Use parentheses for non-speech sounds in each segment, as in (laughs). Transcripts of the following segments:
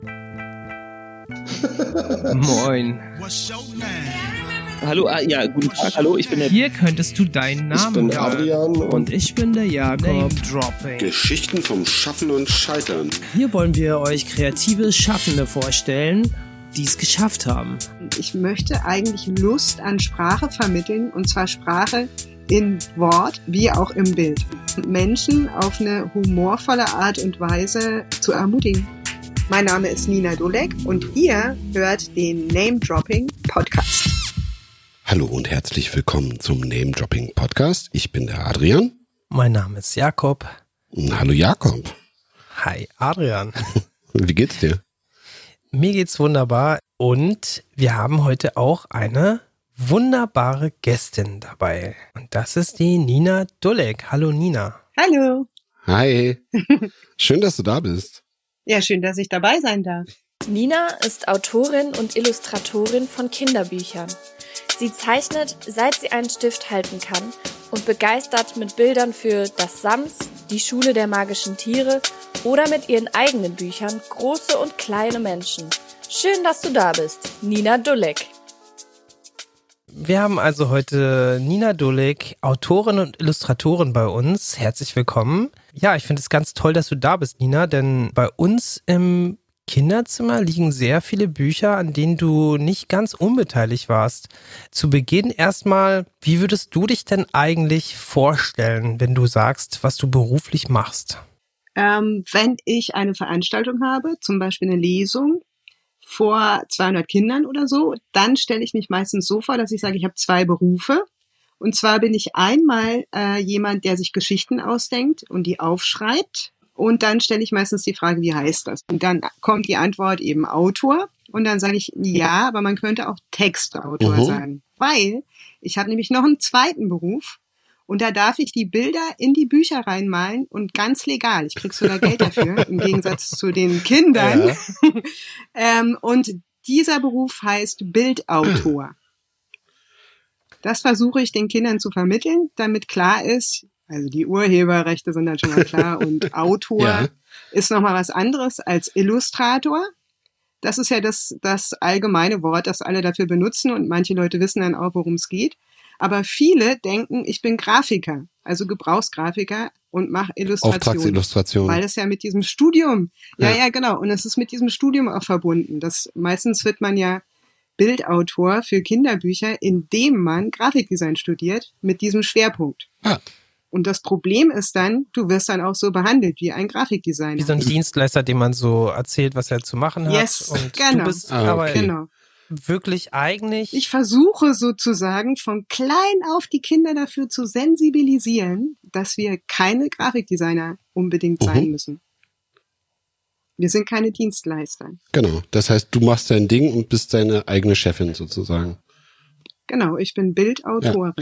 (laughs) Moin. Hallo, ah, ja, guten Tag, hallo, ich bin der... Hier könntest du deinen Namen Ich bin hören. Adrian und Und ich bin der Jakob. Name Dropping. Geschichten vom Schaffen und Scheitern. Hier wollen wir euch kreative Schaffende vorstellen, die es geschafft haben. Ich möchte eigentlich Lust an Sprache vermitteln und zwar Sprache in Wort wie auch im Bild. Menschen auf eine humorvolle Art und Weise zu ermutigen. Mein Name ist Nina Dolek und ihr hört den Name Dropping Podcast. Hallo und herzlich willkommen zum Name Dropping Podcast. Ich bin der Adrian. Mein Name ist Jakob. Hallo Jakob. Hi, Adrian. (laughs) Wie geht's dir? Mir geht's wunderbar und wir haben heute auch eine wunderbare Gästin dabei. Und das ist die Nina Dulek. Hallo Nina. Hallo. Hi. (laughs) Schön, dass du da bist. Ja, schön, dass ich dabei sein darf. Nina ist Autorin und Illustratorin von Kinderbüchern. Sie zeichnet, seit sie einen Stift halten kann und begeistert mit Bildern für das Sams, die Schule der magischen Tiere oder mit ihren eigenen Büchern große und kleine Menschen. Schön, dass du da bist, Nina Dulek. Wir haben also heute Nina Dulek, Autorin und Illustratorin bei uns. Herzlich willkommen. Ja, ich finde es ganz toll, dass du da bist, Nina, denn bei uns im Kinderzimmer liegen sehr viele Bücher, an denen du nicht ganz unbeteiligt warst. Zu Beginn erstmal, wie würdest du dich denn eigentlich vorstellen, wenn du sagst, was du beruflich machst? Ähm, wenn ich eine Veranstaltung habe, zum Beispiel eine Lesung vor 200 Kindern oder so, dann stelle ich mich meistens so vor, dass ich sage, ich habe zwei Berufe. Und zwar bin ich einmal äh, jemand, der sich Geschichten ausdenkt und die aufschreibt. Und dann stelle ich meistens die Frage, wie heißt das? Und dann kommt die Antwort eben Autor. Und dann sage ich, ja, aber man könnte auch Textautor Mhm. sagen. Weil ich habe nämlich noch einen zweiten Beruf. Und da darf ich die Bilder in die Bücher reinmalen und ganz legal. Ich krieg sogar Geld dafür, im (laughs) Gegensatz zu den Kindern. (laughs) ähm, und dieser Beruf heißt Bildautor. Das versuche ich den Kindern zu vermitteln, damit klar ist, also die Urheberrechte sind dann schon mal klar (laughs) und Autor Ja. ist nochmal was anderes als Illustrator. Das ist ja das, das allgemeine Wort, das alle dafür benutzen und manche Leute wissen dann auch, worum es geht. Aber viele denken, ich bin Grafiker, also Gebrauchsgrafiker und mache Illustrationen. Auftragsillustration. Weil es ja mit diesem Studium, ja, Ja. ja, genau, und es ist mit diesem Studium auch verbunden. Das meistens wird man ja Bildautor für Kinderbücher, indem man Grafikdesign studiert, mit diesem Schwerpunkt. Ah. Und das Problem ist dann, du wirst dann auch so behandelt wie ein Grafikdesigner. Wie so ein Dienstleister, dem man so erzählt, was er zu machen hat. Yes, und genau. du bist Ah, aber okay. Genau. wirklich eigentlich Ich versuche sozusagen von klein auf die Kinder dafür zu sensibilisieren, dass wir keine Grafikdesigner unbedingt sein Mhm. müssen. Wir sind keine Dienstleister. Genau. Das heißt, du machst dein Ding und bist deine eigene Chefin sozusagen. Genau, ich bin Bildautorin.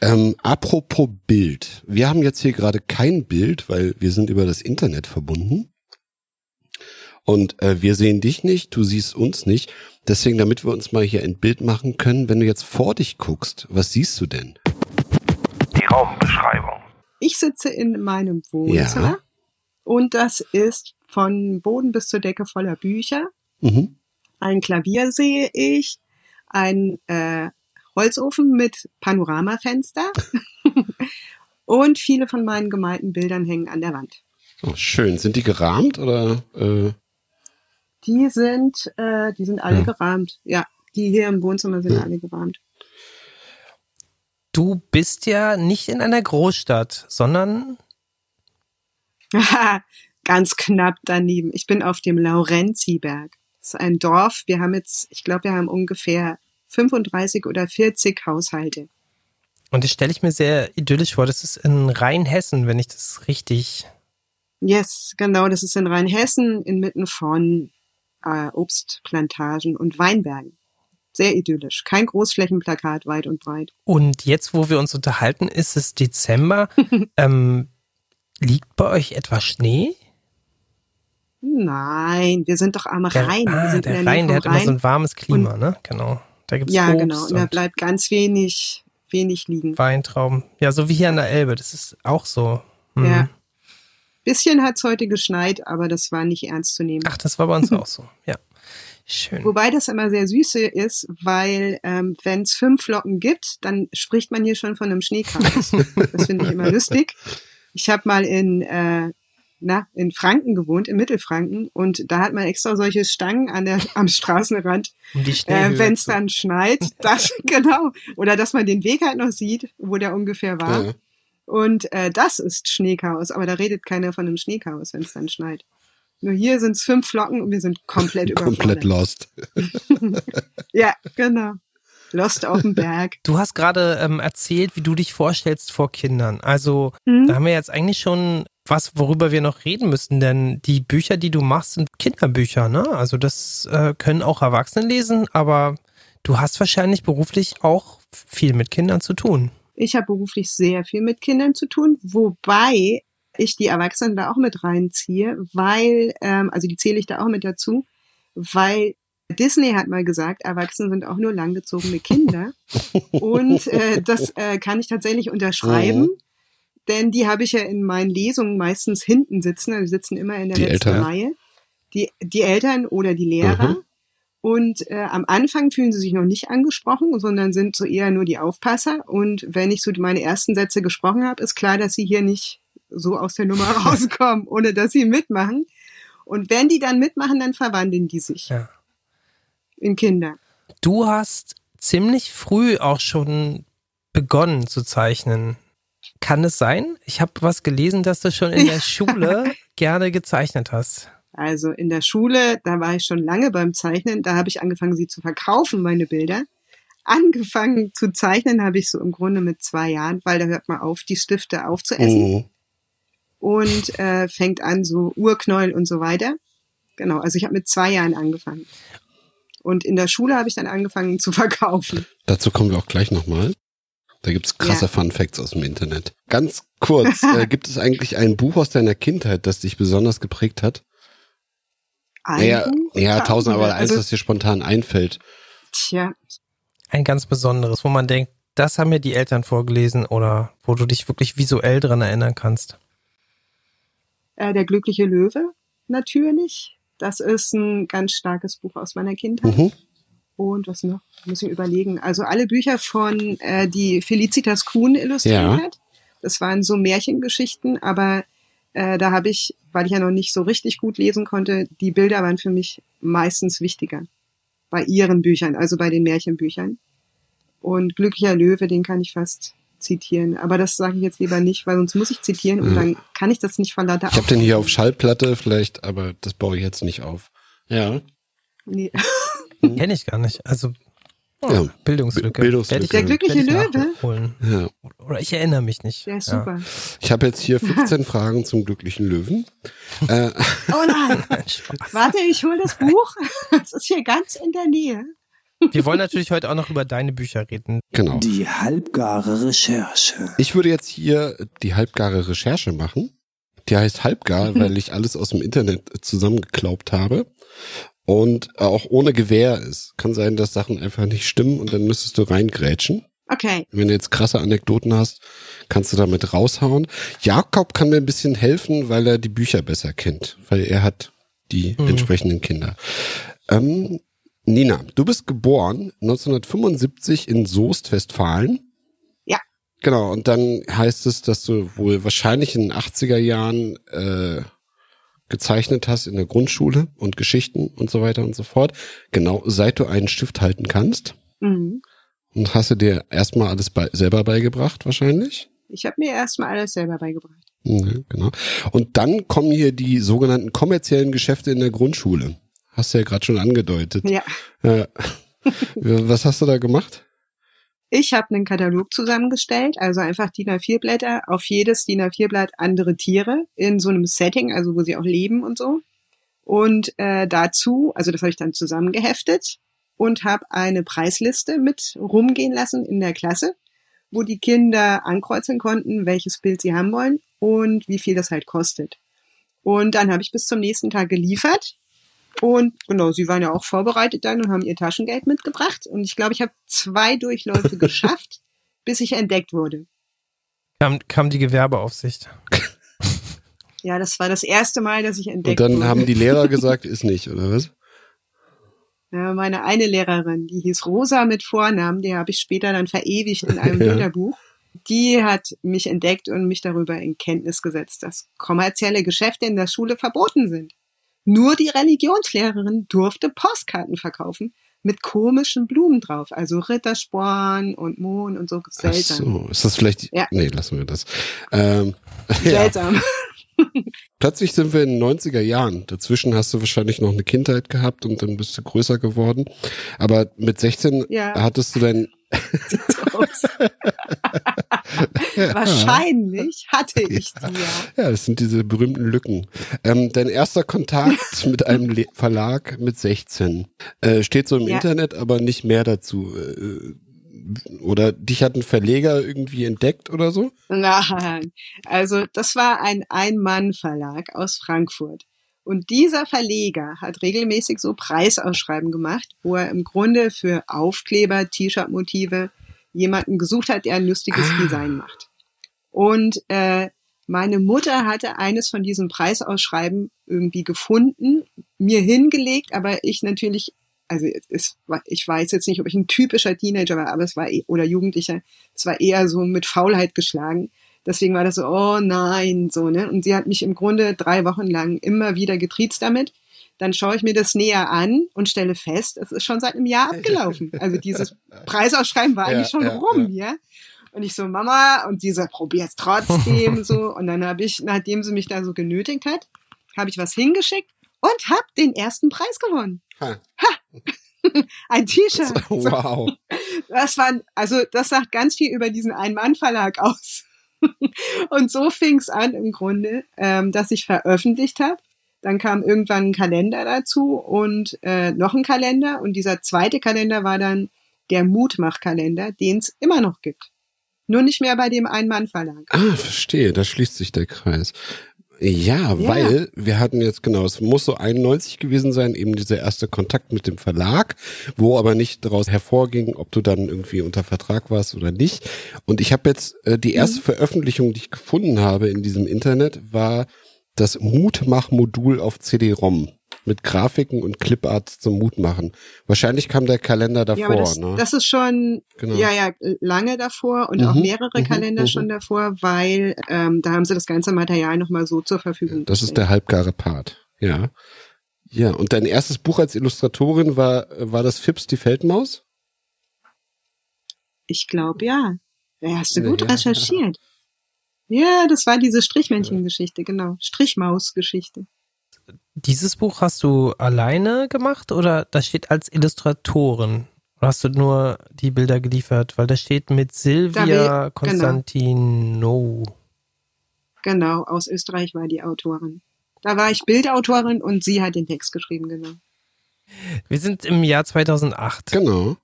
Ähm, apropos Bild. Wir haben jetzt hier gerade kein Bild, weil wir sind über das Internet verbunden. Und äh, wir sehen dich nicht, du siehst uns nicht. Deswegen, damit wir uns mal hier ein Bild machen können, wenn du jetzt vor dich guckst, was siehst du denn? Die Raumbeschreibung. Ich sitze in meinem Wohnzimmer Ja. und das ist von Boden bis zur Decke voller Bücher. Mhm. Ein Klavier sehe ich, ein äh, Holzofen mit Panoramafenster (laughs) und viele von meinen gemalten Bildern hängen an der Wand. Oh, schön. Sind die gerahmt oder? Äh, Die sind, äh, die sind alle Ja. gerahmt. Ja, die hier im Wohnzimmer sind Ja. alle gerahmt. Du bist ja nicht in einer Großstadt, sondern (laughs) Ganz knapp daneben. Ich bin auf dem Laurenziberg. Das ist ein Dorf. Wir haben jetzt, ich glaube, wir haben ungefähr 35 oder 40 Haushalte. und das stelle ich mir sehr idyllisch vor. Das ist in Rheinhessen, wenn ich das richtig. Yes, genau. Das ist in Rheinhessen inmitten von äh, Obstplantagen und Weinbergen. Sehr idyllisch. Kein Großflächenplakat weit und breit. Und jetzt, wo wir uns unterhalten, ist es Dezember. (laughs) ähm, liegt bei euch etwa Schnee? Nein, wir sind doch am Der, Rhein. wir ah, sind der in der Rhein, der hat immer so Rhein. ein warmes Klima, ne? Genau. Da gibt's Ja, Obst genau. Und da und bleibt ganz wenig, wenig liegen. Weintrauben. Ja, so wie hier an der Elbe. Das ist auch so. Hm. Ja. Bisschen hat's heute geschneit, aber das war nicht ernst zu nehmen. Ach, das war bei uns auch so. Ja. Schön. Wobei das immer sehr süß ist, weil ähm, wenn es fünf Flocken gibt, dann spricht man hier schon von einem Schneechaos. das finde ich immer lustig. Ich habe mal in, äh, na, in Franken gewohnt, in Mittelfranken, und da hat man extra solche Stangen an der, am Straßenrand, äh, wenn es dann schneit, (laughs) das genau, oder dass man den Weg halt noch sieht, wo der ungefähr war. Ja. Und äh, das ist Schneechaos, aber da redet keiner von einem Schneechaos, wenn es dann schneit. Nur hier sind es fünf Flocken und wir sind komplett (laughs) Komplett überfordert. lost. (laughs) Ja, genau. Lost auf dem Berg. Du hast gerade ähm, erzählt, wie du dich vorstellst vor Kindern. Also Mhm. da haben wir jetzt eigentlich schon was, worüber wir noch reden müssen, denn die Bücher, die du machst, sind Kinderbücher, ne? Also das äh, können auch Erwachsene lesen, aber du hast wahrscheinlich beruflich auch viel mit Kindern zu tun. Ich habe beruflich sehr viel mit Kindern zu tun, wobei ich die Erwachsenen da auch mit reinziehe, weil, ähm, also die zähle ich da auch mit dazu, weil Disney hat mal gesagt, Erwachsene sind auch nur langgezogene Kinder. (laughs) Und äh, das äh, kann ich tatsächlich unterschreiben. Denn die habe ich ja in meinen Lesungen meistens hinten sitzen, also die sitzen immer in der Die letzten Eltern. Reihe. Die, die Eltern oder die Lehrer. Mhm. Und äh, am Anfang fühlen sie sich noch nicht angesprochen, sondern sind so eher nur die Aufpasser. Und wenn ich so meine ersten Sätze gesprochen habe, ist klar, dass sie hier nicht so aus der Nummer (laughs) rauskommen, ohne dass sie mitmachen. Und wenn die dann mitmachen, dann verwandeln die sich Ja. in Kinder. Du hast ziemlich früh auch schon begonnen zu zeichnen. Kann es sein? Ich habe was gelesen, dass du schon in der Schule (laughs) gerne gezeichnet hast. Also in der Schule, da war ich schon lange beim Zeichnen, da habe ich angefangen, sie zu verkaufen, meine Bilder. Angefangen zu zeichnen habe ich so im Grunde mit zwei Jahren, weil da hört man auf, die Stifte aufzuessen Mhm. und äh, fängt an, so Urknäuel und so weiter. Genau, also ich habe mit zwei Jahren angefangen. Und in der Schule habe ich dann angefangen zu (laughs) verkaufen. Dazu kommen wir auch gleich nochmal. Da gibt's krasse Ja. Fun Facts aus dem Internet. Ganz kurz, (laughs) äh, gibt es eigentlich ein Buch aus deiner Kindheit, das dich besonders geprägt hat? Ein Naja, Buch? ja, tausend, aber eins, also, das dir spontan einfällt. Tja, Ein ganz besonderes, wo man denkt, das haben mir die Eltern vorgelesen oder wo du dich wirklich visuell dran erinnern kannst. äh, der glückliche Löwe natürlich. Das ist ein ganz starkes Buch aus meiner Kindheit. Mhm. Und was noch? Muss ich überlegen. Also alle Bücher von, äh, die Felicitas Kuhn illustriert Ja. hat. Das waren so Märchengeschichten, aber äh, da habe ich, weil ich ja noch nicht so richtig gut lesen konnte, die Bilder waren für mich meistens wichtiger. Bei ihren Büchern, also bei den Märchenbüchern. Und Glücklicher Löwe, den kann ich fast zitieren. Aber das sage ich jetzt lieber nicht, weil sonst muss ich zitieren und Mhm. dann kann ich das nicht vor lauter Ich habe den hier auf Schallplatte vielleicht, aber das baue ich jetzt nicht auf. Ja. Nee. Kenne ich gar nicht. Also oh, Ja. Bildungslücke. Bildungslücke. Der glückliche Löwe? ja. Oder ich erinnere mich nicht. Der ist super. Ich habe jetzt hier (laughs) 15 Fragen zum glücklichen Löwen. Äh, (laughs) Oh nein, (laughs) Ja. Spaß. warte, ich hole das Buch. Das ist hier ganz in der Nähe. Wir wollen natürlich heute auch noch über deine Bücher reden. genau. Die halbgare Recherche. Ich würde jetzt hier die halbgare Recherche machen. Die heißt halbgar, weil ich alles aus dem Internet zusammengeklaubt habe und auch ohne Gewähr ist. Kann sein, dass Sachen einfach nicht stimmen und dann müsstest du reingrätschen. Okay. Wenn du jetzt krasse Anekdoten hast, kannst du damit raushauen. Jakob kann mir ein bisschen helfen, weil er die Bücher besser kennt, weil er hat die Mhm. entsprechenden Kinder. Ähm, Nina, du bist geboren 1975 in Soest, Westfalen. Ja. Genau, und dann heißt es, dass du wohl wahrscheinlich in den 80er Jahren äh, gezeichnet hast in der Grundschule und Geschichten und so weiter und so fort. Genau, seit du einen Stift halten kannst. Mhm. Und hast du dir erstmal alles bei, selber beigebracht, wahrscheinlich? Ich habe mir erstmal alles selber beigebracht. Mhm, genau. Und dann kommen hier die sogenannten kommerziellen Geschäfte in der Grundschule. Hast du ja gerade schon angedeutet. Ja. Ja. (laughs) Was hast du da gemacht? Ich habe einen Katalog zusammengestellt, also einfach DIN A4 Blätter, auf jedes DIN A4 Blatt andere Tiere in so einem Setting, also wo sie auch leben und so. Und äh, dazu, also das habe ich dann zusammengeheftet und habe eine Preisliste mit rumgehen lassen in der Klasse, wo die Kinder ankreuzen konnten, welches Bild sie haben wollen und wie viel das halt kostet. Und dann habe ich bis zum nächsten Tag geliefert. Und genau, sie waren ja auch vorbereitet dann und haben ihr Taschengeld mitgebracht. Und ich glaube, ich habe zwei Durchläufe (laughs) geschafft, bis ich entdeckt wurde. Kam, kam die Gewerbeaufsicht. Ja, das war das erste Mal, dass ich entdeckt Und dann wurde. haben die Lehrer (laughs) gesagt, ist nicht, oder was? Ja, meine eine Lehrerin, die hieß Rosa mit Vornamen, die habe ich später dann verewigt in einem (laughs) Ja. Bilderbuch. Die hat mich entdeckt und mich darüber in Kenntnis gesetzt, dass kommerzielle Geschäfte in der Schule verboten sind. Nur die Religionslehrerin durfte Postkarten verkaufen mit komischen Blumen drauf, also Rittersporn und Mohn und so Ach seltsam. so, ist das vielleicht, Ja. nee, lassen wir das. Ähm, (laughs) ja. Seltsam. (laughs) Plötzlich sind wir in den 90er Jahren. Dazwischen hast du wahrscheinlich noch eine Kindheit gehabt und dann bist du größer geworden. Aber mit 16 Ja. hattest du dein, (laughs) (laughs) Wahrscheinlich hatte ich die ja. ja, das sind diese berühmten Lücken. Ähm, dein erster Kontakt (laughs) mit einem Le Verlag mit 16 äh, steht so im Ja. Internet, aber nicht mehr dazu. Äh, oder dich hat ein Verleger irgendwie entdeckt oder so? Nein, also das war ein Ein-Mann-Verlag aus Frankfurt. Und dieser Verleger hat regelmäßig so Preisausschreiben gemacht, wo er im Grunde für Aufkleber, T-Shirt-Motive jemanden gesucht hat, der ein lustiges Ah. Design macht. Und äh, meine Mutter hatte eines von diesen Preisausschreiben irgendwie gefunden, mir hingelegt, aber ich natürlich, also es, war- ich weiß jetzt nicht, ob ich ein typischer Teenager war, aber es war eh- oder Jugendlicher, es war eher so mit Faulheit geschlagen. Deswegen war das so, oh nein, so, ne? Und sie hat mich im Grunde drei Wochen lang immer wieder getriezt damit. Dann schaue ich mir das näher an und stelle fest, es ist schon seit einem Jahr abgelaufen. Also dieses (laughs) Preisausschreiben war Ja, eigentlich schon ja, rum, ja. Und ich so, Mama, und sie so, probier's trotzdem, (laughs) so. Und dann habe ich, nachdem sie mich da so genötigt hat, habe ich was hingeschickt und habe den ersten Preis gewonnen. Ha. (laughs) Ein T-Shirt. Wow. Das war, also das sagt ganz viel über diesen Ein-Mann-Verlag aus. Und so fing es an im Grunde, ähm, dass ich veröffentlicht habe. Dann kam irgendwann ein Kalender dazu und äh, noch ein Kalender. Und dieser zweite Kalender war dann der Mutmach-Kalender, den es immer noch gibt. Nur nicht mehr bei dem Ein-Mann-Verlag. Ah, verstehe, da schließt sich der Kreis. Ja, Ja. weil wir hatten jetzt genau, es muss so 91 gewesen sein, eben dieser erste Kontakt mit dem Verlag, wo aber nicht daraus hervorging, ob du dann irgendwie unter Vertrag warst oder nicht. Und ich habe jetzt äh, die erste Veröffentlichung, die ich gefunden habe in diesem Internet, war das Mutmach-Modul auf CD-ROM mit Grafiken und Cliparts zum Mutmachen. Wahrscheinlich kam der Kalender davor, ja, aber das, ne? das ist schon Genau. ja ja lange davor und auch Mhm, mehrere mhm, Kalender mhm. schon davor, weil ähm, da haben sie das ganze Material nochmal so zur Verfügung Das ist gestellt. der halbgare Part. Ja. Ja, und dein erstes Buch als Illustratorin war, war das Fips die Feldmaus? Ich glaube ja. Hast du gut ja. recherchiert. Ja, das war diese Strichmännchen-Geschichte, genau. Strichmaus-Geschichte. Dieses Buch hast du alleine gemacht oder da steht als Illustratorin? Oder hast du nur die Bilder geliefert? Weil da steht mit Silvia genau. Konstantino. Genau, aus Österreich war die Autorin. Da war ich Bildautorin und sie hat den Text geschrieben, genau. Wir sind im Jahr 2008. Genau.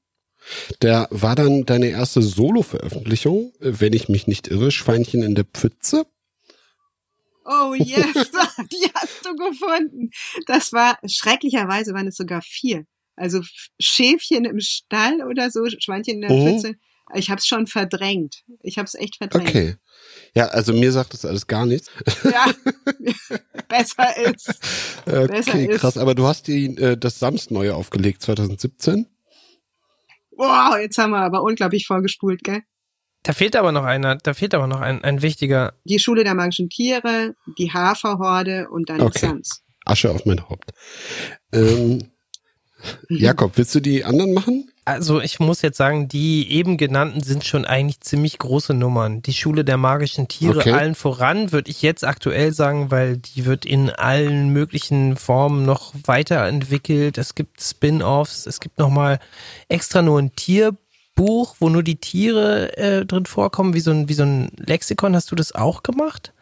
Der war dann deine erste Solo-Veröffentlichung, wenn ich mich nicht irre, Schweinchen in der Pfütze. Oh yes, (laughs) die hast du gefunden. Das war, schrecklicherweise waren es sogar vier. Also Schäfchen im Stall oder so, Schweinchen in der Mhm. Pfütze. Ich habe es schon verdrängt. Ich habe es echt verdrängt. Okay. Ja, also mir sagt das alles gar nichts. Ja, (laughs) besser ist. Besser Okay, ist. krass. Aber du hast die, äh, das Samst neue aufgelegt, 2017. Wow, jetzt haben wir aber unglaublich vorgespult, gell? Da fehlt aber noch einer, da fehlt aber noch ein, ein wichtiger. Die Schule der magischen Tiere, die Haferhorde und dann Okay. Sams. Asche auf mein Haupt. Ähm, Jakob, willst du die anderen machen? Also ich muss jetzt sagen, die eben genannten sind schon eigentlich ziemlich große Nummern. Die Schule der magischen Tiere Okay. allen voran, würde ich jetzt aktuell sagen, weil die wird in allen möglichen Formen noch weiterentwickelt. Es gibt Spin-offs, es gibt nochmal extra nur ein Tierbuch, wo nur die Tiere äh, drin vorkommen, wie so, ein, wie so ein Lexikon. Hast du das auch gemacht?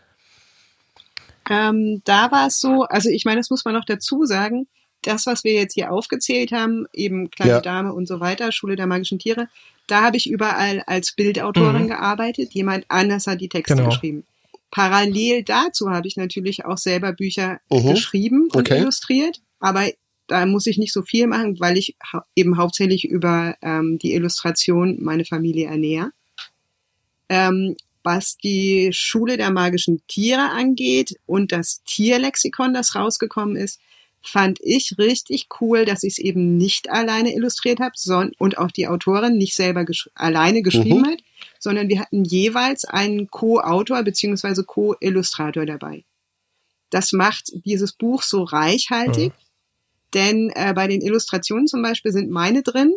Ähm, da war es so, also ich meine, das muss man noch dazu sagen, das, was wir jetzt hier aufgezählt haben, eben Kleine Ja. Dame und so weiter, Schule der magischen Tiere, da habe ich überall als Bildautorin Mhm. gearbeitet. Jemand anders hat die Texte Genau. geschrieben. Parallel dazu habe ich natürlich auch selber Bücher Mhm. geschrieben und Okay. illustriert, aber da muss ich nicht so viel machen, weil ich hau eben hauptsächlich über ähm, die Illustration meine Familie ernähre. Ähm, was die Schule der magischen Tiere angeht und das Tierlexikon, das rausgekommen ist, fand ich richtig cool, dass ich es eben nicht alleine illustriert habe und auch die Autorin nicht selber gesch alleine geschrieben Mhm. hat, sondern wir hatten jeweils einen Co-Autor beziehungsweise Co-Illustrator dabei. Das macht dieses Buch so reichhaltig, denn äh, bei den Illustrationen zum Beispiel sind meine drin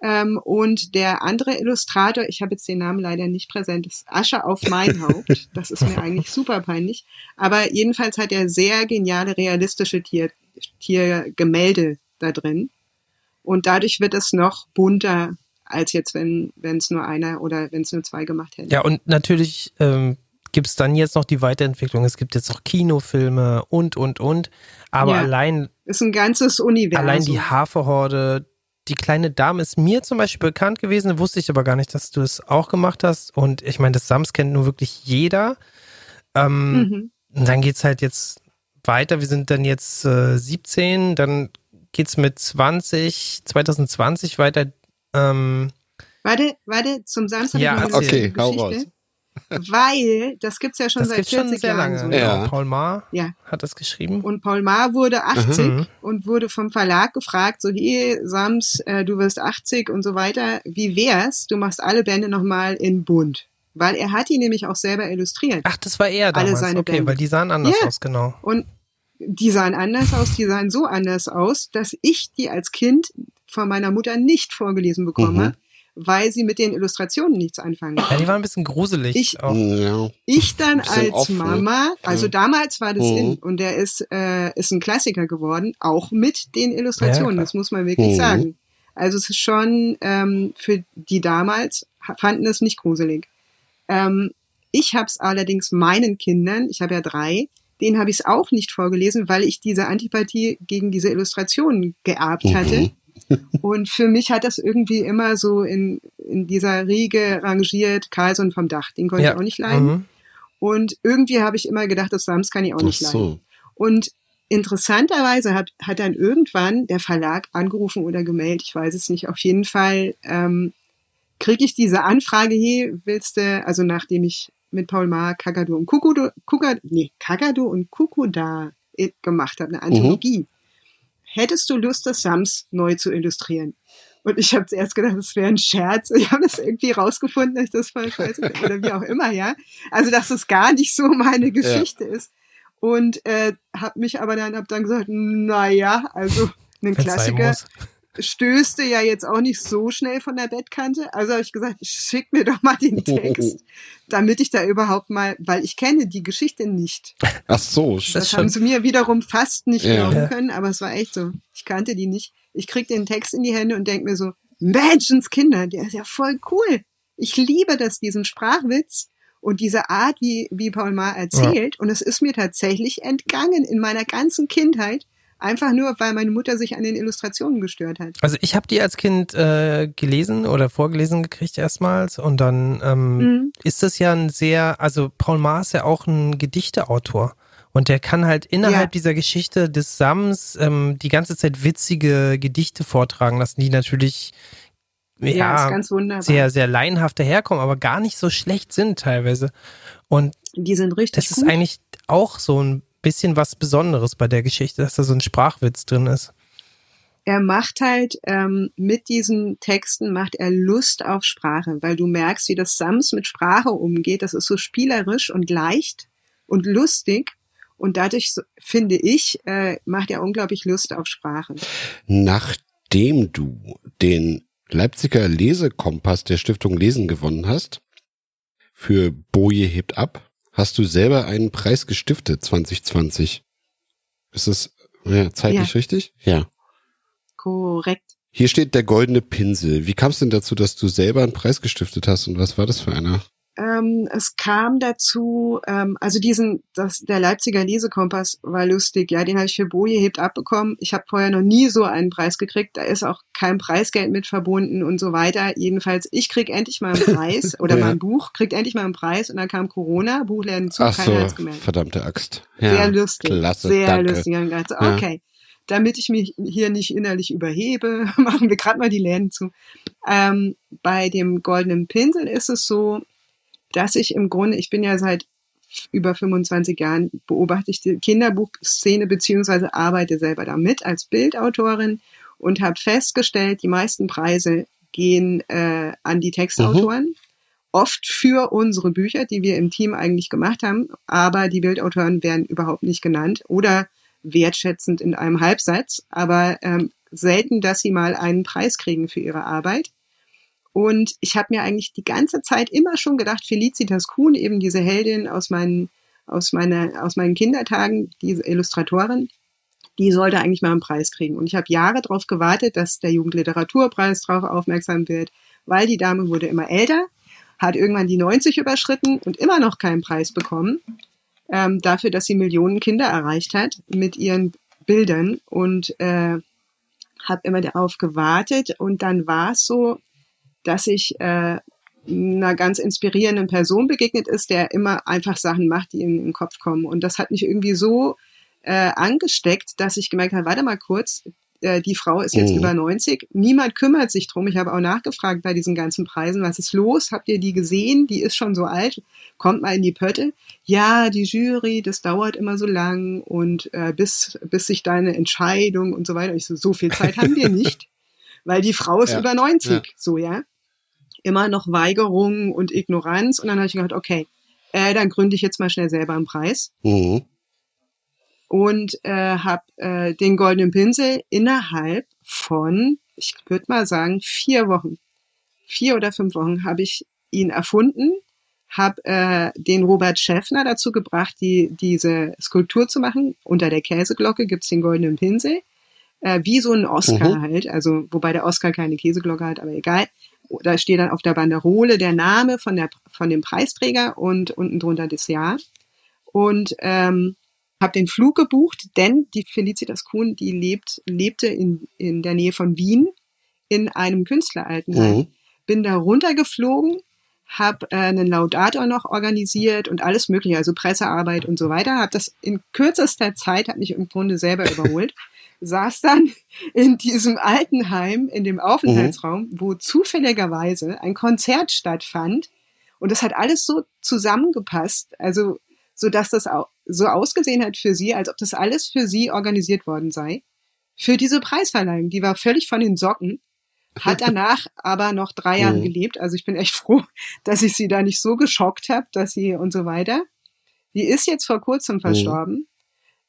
ähm, und der andere Illustrator, ich habe jetzt den Namen leider nicht präsent, ist Asche auf mein (laughs) Haupt. Das ist mir eigentlich super peinlich. Aber jedenfalls hat er sehr geniale, realistische Tier, Tiergemälde da drin. Und dadurch wird es noch bunter, als jetzt, wenn es nur einer oder wenn es nur zwei gemacht hätten. Ja, und natürlich ähm, gibt es dann jetzt noch die Weiterentwicklung. Es gibt jetzt noch Kinofilme und, und, und. Aber Ja. allein, Ist ein ganzes Universum. allein die Haferhorde, die kleine Dame ist mir zum Beispiel bekannt gewesen, wusste ich aber gar nicht, dass du es auch gemacht hast. Und ich meine, das Sams kennt nur wirklich jeder. Ähm, Mhm. Und dann geht's halt jetzt weiter. Wir sind dann jetzt äh, 17, dann geht's mit 20, 2020 weiter. Ähm, Warte, warte, zum Samstag Ja, okay, hau Geschichte. Weil, das gibt's ja schon das seit gibt's 40 schon sehr Jahren lange. so. Ja. Genau. Paul Maar Ja. hat das geschrieben. Und Paul Maar wurde 80 Mhm. und wurde vom Verlag gefragt, so, hey, Sams, äh, du wirst 80 und so weiter. Wie wär's? Du machst alle Bände nochmal in bunt. Weil er hat die nämlich auch selber illustriert. Ach, das war er Alle damals. seine okay, Bände. weil die sahen anders Ja. aus, genau. Und die sahen anders aus, die sahen so anders aus, dass ich die als Kind von meiner Mutter nicht vorgelesen bekomme, weil sie mit den Illustrationen nichts anfangen. Ja, die waren ein bisschen gruselig. Ich- auch. Ja. Ich dann als offen, Mama, also Ja. damals war das Mhm. in und der ist äh, ist ein Klassiker geworden, auch mit den Illustrationen, Ja, das muss man wirklich Mhm. sagen. Also es ist schon ähm, für die damals fanden es nicht gruselig. Ähm, ich habe es allerdings meinen Kindern, ich habe ja drei, denen habe ich es auch nicht vorgelesen, weil ich diese Antipathie gegen diese Illustrationen geerbt Mhm. hatte. Und für mich hat das irgendwie immer so in, in dieser Riege rangiert, Carlson vom Dach, den konnte ich auch nicht leiden. Mhm. Und irgendwie habe ich immer gedacht, das Sams kann ich auch nicht leiden. so. Und interessanterweise hat, hat dann irgendwann der Verlag angerufen oder gemeldet, ich weiß es nicht, auf jeden Fall ähm, kriege ich diese Anfrage hier, willst du, also nachdem ich mit Paul Maar Kakadu und Kukudu, Kukad, nee, Kakadu und Kukuda äh, gemacht habe, eine Anthologie. Hättest du Lust, das Sams neu zu illustrieren? Und ich habe zuerst gedacht, das wäre ein Scherz. Ich habe das irgendwie rausgefunden, dass ich das voll scheiße finde, oder wie auch immer, ja. Also, dass es gar nicht so meine Geschichte ist. Und äh, habe mich aber dann, hab dann gesagt, na ja, also ein Klassiker. Stößte ja jetzt auch nicht so schnell von der Bettkante. Also habe ich gesagt, schick mir doch mal den (laughs) Text, damit ich da überhaupt mal, weil ich kenne die Geschichte nicht. Ach so. Das Das haben sie mir wiederum fast nicht Ja. glauben Ja. können, aber es war echt so. Ich kannte die nicht. Ich krieg den Text in die Hände und denk mir so, Menschenskinder, der ist ja voll cool. Ich liebe das, diesen Sprachwitz und diese Art, wie, wie Paul Maar erzählt. Und es ist mir tatsächlich entgangen in meiner ganzen Kindheit. Einfach nur, weil meine Mutter sich an den Illustrationen gestört hat. also ich habe die als Kind äh, gelesen oder vorgelesen gekriegt erstmals und dann ähm, Mhm. ist das ja ein sehr, also Paul Maar ist ja auch ein Gedichteautor. Und der kann halt innerhalb Ja. dieser Geschichte des Sams ähm, die ganze Zeit witzige Gedichte vortragen lassen, die natürlich Ja, ist ja, sehr, sehr laienhaft daherkommen, aber gar nicht so schlecht sind teilweise. Und die sind richtig das ist gut. eigentlich auch so ein bisschen was Besonderes bei der Geschichte, dass da so ein Sprachwitz drin ist. er macht halt ähm, mit diesen Texten macht er Lust auf Sprache, weil du merkst, wie das Sams mit Sprache umgeht. Das ist so spielerisch und leicht und lustig. Und dadurch, finde ich, äh, macht er unglaublich Lust auf Sprache. Nachdem du den Leipziger Lesekompass der Stiftung Lesen gewonnen hast, für Boje hebt ab, hast du selber einen Preis gestiftet 2020. Ist das ja, zeitlich Ja. richtig? Ja. Korrekt. Hier steht der goldene Pinsel. Wie kam es denn dazu, dass du selber einen Preis gestiftet hast und was war das für einer? Ähm, es kam dazu, ähm, also diesen, das, der Leipziger Lesekompass war lustig, ja, den habe ich für Boje hebt abbekommen. Ich habe vorher noch nie so einen Preis gekriegt, da ist auch kein Preisgeld mit verbunden und so weiter. Jedenfalls, ich krieg endlich mal einen Preis (laughs) oder Ja. mein Buch kriegt endlich mal einen Preis und dann kam Corona, Buchläden zu, Ach keiner hat's so, gemerkt. verdammte Axt. Ja, Sehr lustig. Klasse, sehr danke. lustig. So, Ja. okay, damit ich mich hier nicht innerlich überhebe, (laughs) machen wir gerade mal die Läden zu. Ähm, bei dem goldenen Pinsel ist es so, dass ich im Grunde, ich bin ja seit über 25 Jahren beobachte ich die Kinderbuchszene beziehungsweise arbeite selber damit als Bildautorin und habe festgestellt, die meisten Preise gehen äh, an die Textautoren. Mhm. Oft für unsere Bücher, die wir im Team eigentlich gemacht haben, aber die Bildautoren werden überhaupt nicht genannt oder wertschätzend in einem Halbsatz, aber ähm, selten, dass sie mal einen Preis kriegen für ihre Arbeit. Und ich habe mir eigentlich die ganze Zeit immer schon gedacht, Felicitas Kuhn, eben diese Heldin aus meinen, aus, meiner, aus meinen Kindertagen, diese Illustratorin, die sollte eigentlich mal einen Preis kriegen. Und ich habe Jahre darauf gewartet, dass der Jugendliteraturpreis darauf aufmerksam wird, weil die Dame wurde immer älter, hat irgendwann die 90 überschritten und immer noch keinen Preis bekommen, ähm, dafür, dass sie Millionen Kinder erreicht hat mit ihren Bildern. Und äh, habe immer darauf gewartet. Und dann war es so, dass ich äh, einer ganz inspirierenden Person begegnet ist, der immer einfach Sachen macht, die ihm in den Kopf kommen. Und das hat mich irgendwie so äh, angesteckt, dass ich gemerkt habe, warte mal kurz, äh, die Frau ist jetzt mhm. über 90, niemand kümmert sich drum. Ich habe auch nachgefragt bei diesen ganzen Preisen, was ist los? Habt ihr die gesehen? Die ist schon so alt, kommt mal in die Pötte. Ja, die Jury, das dauert immer so lang und äh, bis, bis sich deine Entscheidung und so weiter. Ich so, so viel Zeit haben wir (laughs) nicht, weil die Frau ist ja. über 90, ja. so ja immer noch Weigerung und Ignoranz. Und dann habe ich gedacht, okay, äh, dann gründe ich jetzt mal schnell selber einen Preis. Mhm. Und äh, habe äh, den Goldenen Pinsel innerhalb von, ich würde mal sagen, vier Wochen, vier oder fünf Wochen habe ich ihn erfunden, habe äh, den Robert Schäffner dazu gebracht, die, diese Skulptur zu machen. Unter der Käseglocke gibt's den Goldenen Pinsel. Äh, wie so ein Oscar mhm. halt, also wobei der Oscar keine Käseglocke hat, aber egal da steht dann auf der Banderole der Name von, der, von dem Preisträger und unten drunter das Jahr. Und ähm, habe den Flug gebucht, denn die Felicitas Kuhn, die lebt, lebte in, in der Nähe von Wien in einem Künstleraltenheim. Mhm. Bin da runtergeflogen, habe äh, einen Laudator noch organisiert und alles mögliche, also Pressearbeit und so weiter. Habe das in kürzester Zeit, habe mich im Grunde selber überholt. Saß dann (laughs) in diesem Altenheim, in dem Aufenthaltsraum, mhm. wo zufälligerweise ein Konzert stattfand. Und das hat alles so zusammengepasst, also so dass das auch so ausgesehen hat für sie, als ob das alles für sie organisiert worden sei. Für diese Preisverleihung, die war völlig von den Socken, hat danach (laughs) aber noch drei Jahre mhm. gelebt. Also ich bin echt (laughs) froh, dass ich sie da nicht so geschockt habe, dass sie und so weiter. Die ist jetzt vor kurzem mhm.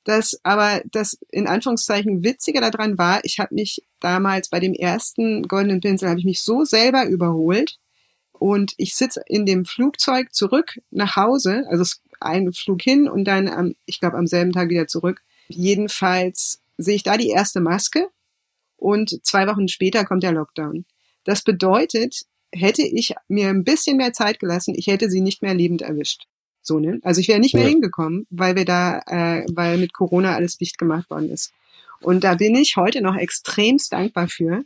Das aber das in Anführungszeichen Witzige daran war, ich habe mich damals bei dem ersten Goldenen Pinsel, habe ich mich so selber überholt und ich sitze in dem Flugzeug zurück nach Hause, also ein Flug hin und dann, am, ich glaube, am selben Tag wieder zurück. Jedenfalls sehe ich da die erste Maske und zwei Wochen später kommt der Lockdown. Das bedeutet, hätte ich mir ein bisschen mehr Zeit gelassen, ich hätte sie nicht mehr lebend erwischt. So, ne? Also ich wäre nicht mehr ja. hingekommen, weil wir da, äh, weil mit Corona alles dicht gemacht worden ist. Und da bin ich heute noch extremst dankbar für,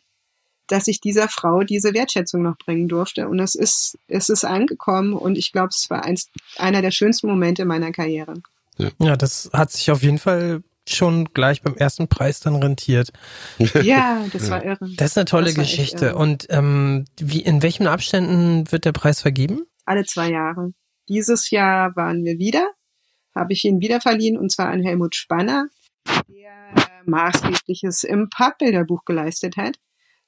dass ich dieser Frau diese Wertschätzung noch bringen durfte. Und es ist, es ist angekommen und ich glaube, es war eins, einer der schönsten Momente meiner Karriere. Ja. ja, das hat sich auf jeden Fall schon gleich beim ersten Preis dann rentiert. (laughs) Ja, das war irre. Das ist eine tolle Geschichte. Und ähm, wie in welchen Abständen wird der Preis vergeben? Alle zwei Jahre. Dieses Jahr waren wir wieder, habe ich ihn wieder verliehen, und zwar an Helmut Spanner, der äh, maßgebliches im Pappbilderbuch geleistet hat,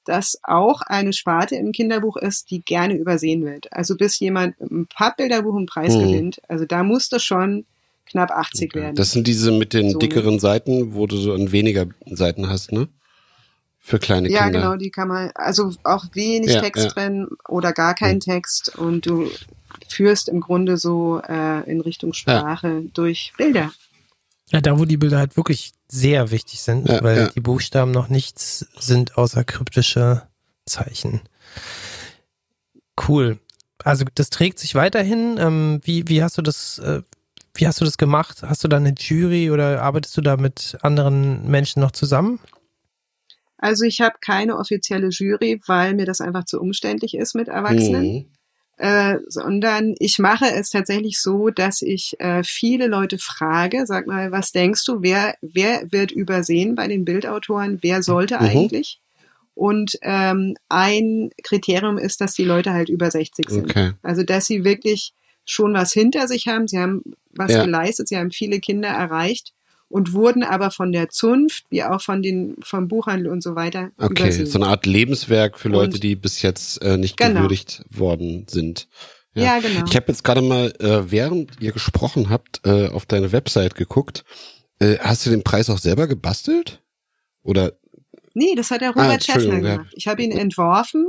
das auch eine Sparte im Kinderbuch ist, die gerne übersehen wird. Also bis jemand im Pappbilderbuch einen Preis hm. gewinnt, also da musste schon knapp 80 okay. werden. Das sind diese mit den so dickeren Seiten, wo du so an weniger Seiten hast, ne? Für kleine ja, Kinder. Ja, genau, die kann man, also auch wenig ja, Text ja. drin oder gar kein hm. Text und du führst im Grunde so äh, in Richtung Sprache ja. durch Bilder. Ja, da wo die Bilder halt wirklich sehr wichtig sind, ja, weil ja. die Buchstaben noch nichts sind außer kryptische Zeichen. Cool. Also das trägt sich weiterhin. Ähm, wie, wie hast du das, äh, wie hast du das gemacht? Hast du da eine Jury oder arbeitest du da mit anderen Menschen noch zusammen? Also ich habe keine offizielle Jury, weil mir das einfach zu umständlich ist mit Erwachsenen. Mhm äh, sondern ich mache es tatsächlich so, dass ich äh, viele Leute frage, sag mal, was denkst du, wer, wer wird übersehen bei den Bildautoren, wer sollte mhm. eigentlich? Und ähm, ein Kriterium ist, dass die Leute halt über 60 sind. Okay. Also dass sie wirklich schon was hinter sich haben. Sie haben was Ja. geleistet, sie haben viele Kinder erreicht und wurden aber von der Zunft, wie auch von den, vom Buchhandel und so weiter Okay, übersehen. so eine Art Lebenswerk für Leute, Und- die bis jetzt äh, nicht Genau. gewürdigt worden sind. Ja, genau. Ich habe jetzt gerade mal, äh, während ihr gesprochen habt, äh, auf deine Website geguckt. Äh, hast du den Preis auch selber gebastelt? Oder Nee, das hat der Ah, Robert Entschuldigung, Schäffner ja. gemacht. Ich habe ihn entworfen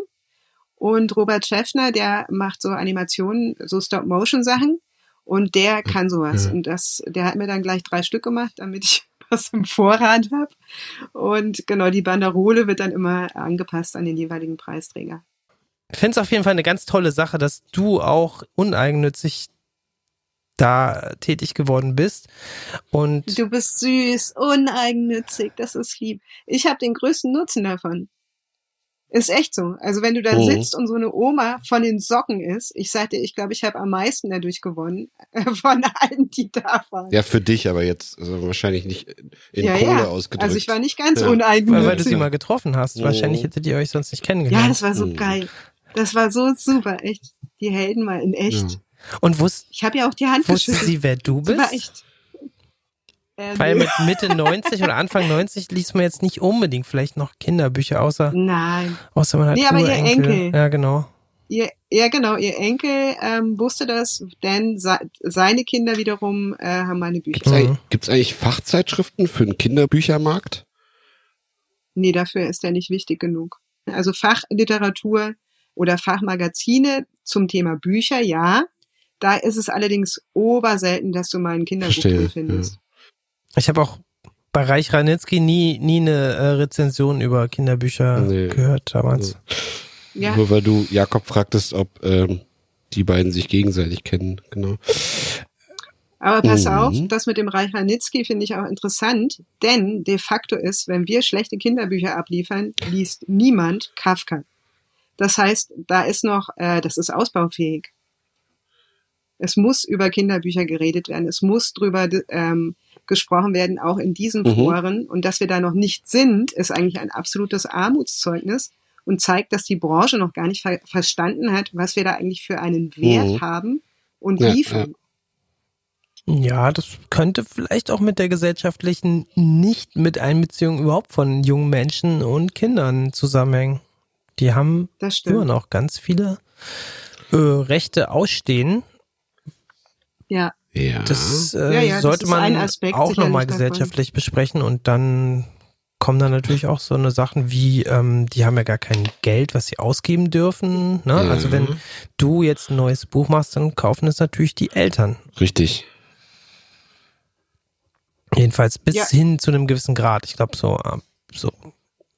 und Robert Schäffner, der macht so Animationen, so Stop-Motion-Sachen und der kann sowas. Und das, der hat mir dann gleich drei Stück gemacht, damit ich (laughs) was im Vorrat habe. Und genau, die Banderole wird dann immer angepasst an den jeweiligen Preisträger. Ich finde es auf jeden Fall eine ganz tolle Sache, dass du auch uneigennützig da tätig geworden bist. Und Du bist süß, uneigennützig, das ist lieb. Ich habe den größten Nutzen davon. Ist echt so. Also wenn du da Mhm. sitzt und so eine Oma von den Socken ist, ich sagte, ich glaube, ich habe am meisten dadurch gewonnen (laughs) von allen, die da waren. ja für dich, aber jetzt also wahrscheinlich nicht in Ja, Kohle ja. ausgedrückt. Also ich war nicht ganz Ja. weil, weil du uneigennützig. sie mal getroffen hast. Mhm. Wahrscheinlich hättet ihr euch sonst nicht kennengelernt. ja, das war so Mhm. geil. Das war so super, echt. Die Helden mal in echt. Ja. Und wusst, Ich habe ja auch die Hand wusste sie, wer du Sie bist? war echt. Äh, Weil mit Mitte 90 oder Anfang (laughs) 90 liest man jetzt nicht unbedingt vielleicht noch Kinderbücher, außer, Nein. außer man hat Nee, aber ihr. Enkel. Ja, genau. Ihr, ja, genau, ihr Enkel ähm, wusste das, denn se seine Kinder wiederum äh, haben meine Bücher. Gibt's, Mhm. eigentlich, gibt's eigentlich Fachzeitschriften für den Kinderbüchermarkt? Nee, dafür ist er nicht wichtig genug. Also Fachliteratur oder Fachmagazine zum Thema Bücher, ja. Da ist es allerdings oberselten, dass du mal ein Kinderbuch Verstehe, drin findest. Ich habe auch bei Reich Ranitzky nie, nie eine äh, Rezension über Kinderbücher Nee. gehört damals. Ja, Nur weil du Jakob fragtest, ob ähm, die beiden sich gegenseitig kennen. Genau. aber pass Mhm. auf, das mit dem Reich Ranitzky finde ich auch interessant, denn de facto ist, wenn wir schlechte Kinderbücher abliefern, liest niemand Kafka. Das heißt, da ist noch, äh, das ist ausbaufähig. Es muss über Kinderbücher geredet werden. Es muss drüber ähm, gesprochen werden, auch in diesen Mhm. Foren. Und dass wir da noch nicht sind, ist eigentlich ein absolutes Armutszeugnis und zeigt, dass die Branche noch gar nicht ver verstanden hat, was wir da eigentlich für einen Wert Mhm. haben und Ja, liefern. Ja, das könnte vielleicht auch mit der gesellschaftlichen Nicht-Miteinbeziehung überhaupt von jungen Menschen und Kindern zusammenhängen. Die haben Das stimmt. immer noch ganz viele äh, Rechte ausstehen. Ja, Ja. Das äh, Ja, ja, das sollte ein man Aspekt auch nochmal sicherlich davon. gesellschaftlich besprechen und dann kommen dann natürlich auch so eine Sachen wie, ähm, die haben ja gar kein Geld, was sie ausgeben dürfen. Ne? Ja. Also wenn du jetzt ein neues Buch machst, dann kaufen es natürlich die Eltern. Richtig. Jedenfalls bis Ja. hin zu einem gewissen Grad. Ich glaube so, ab so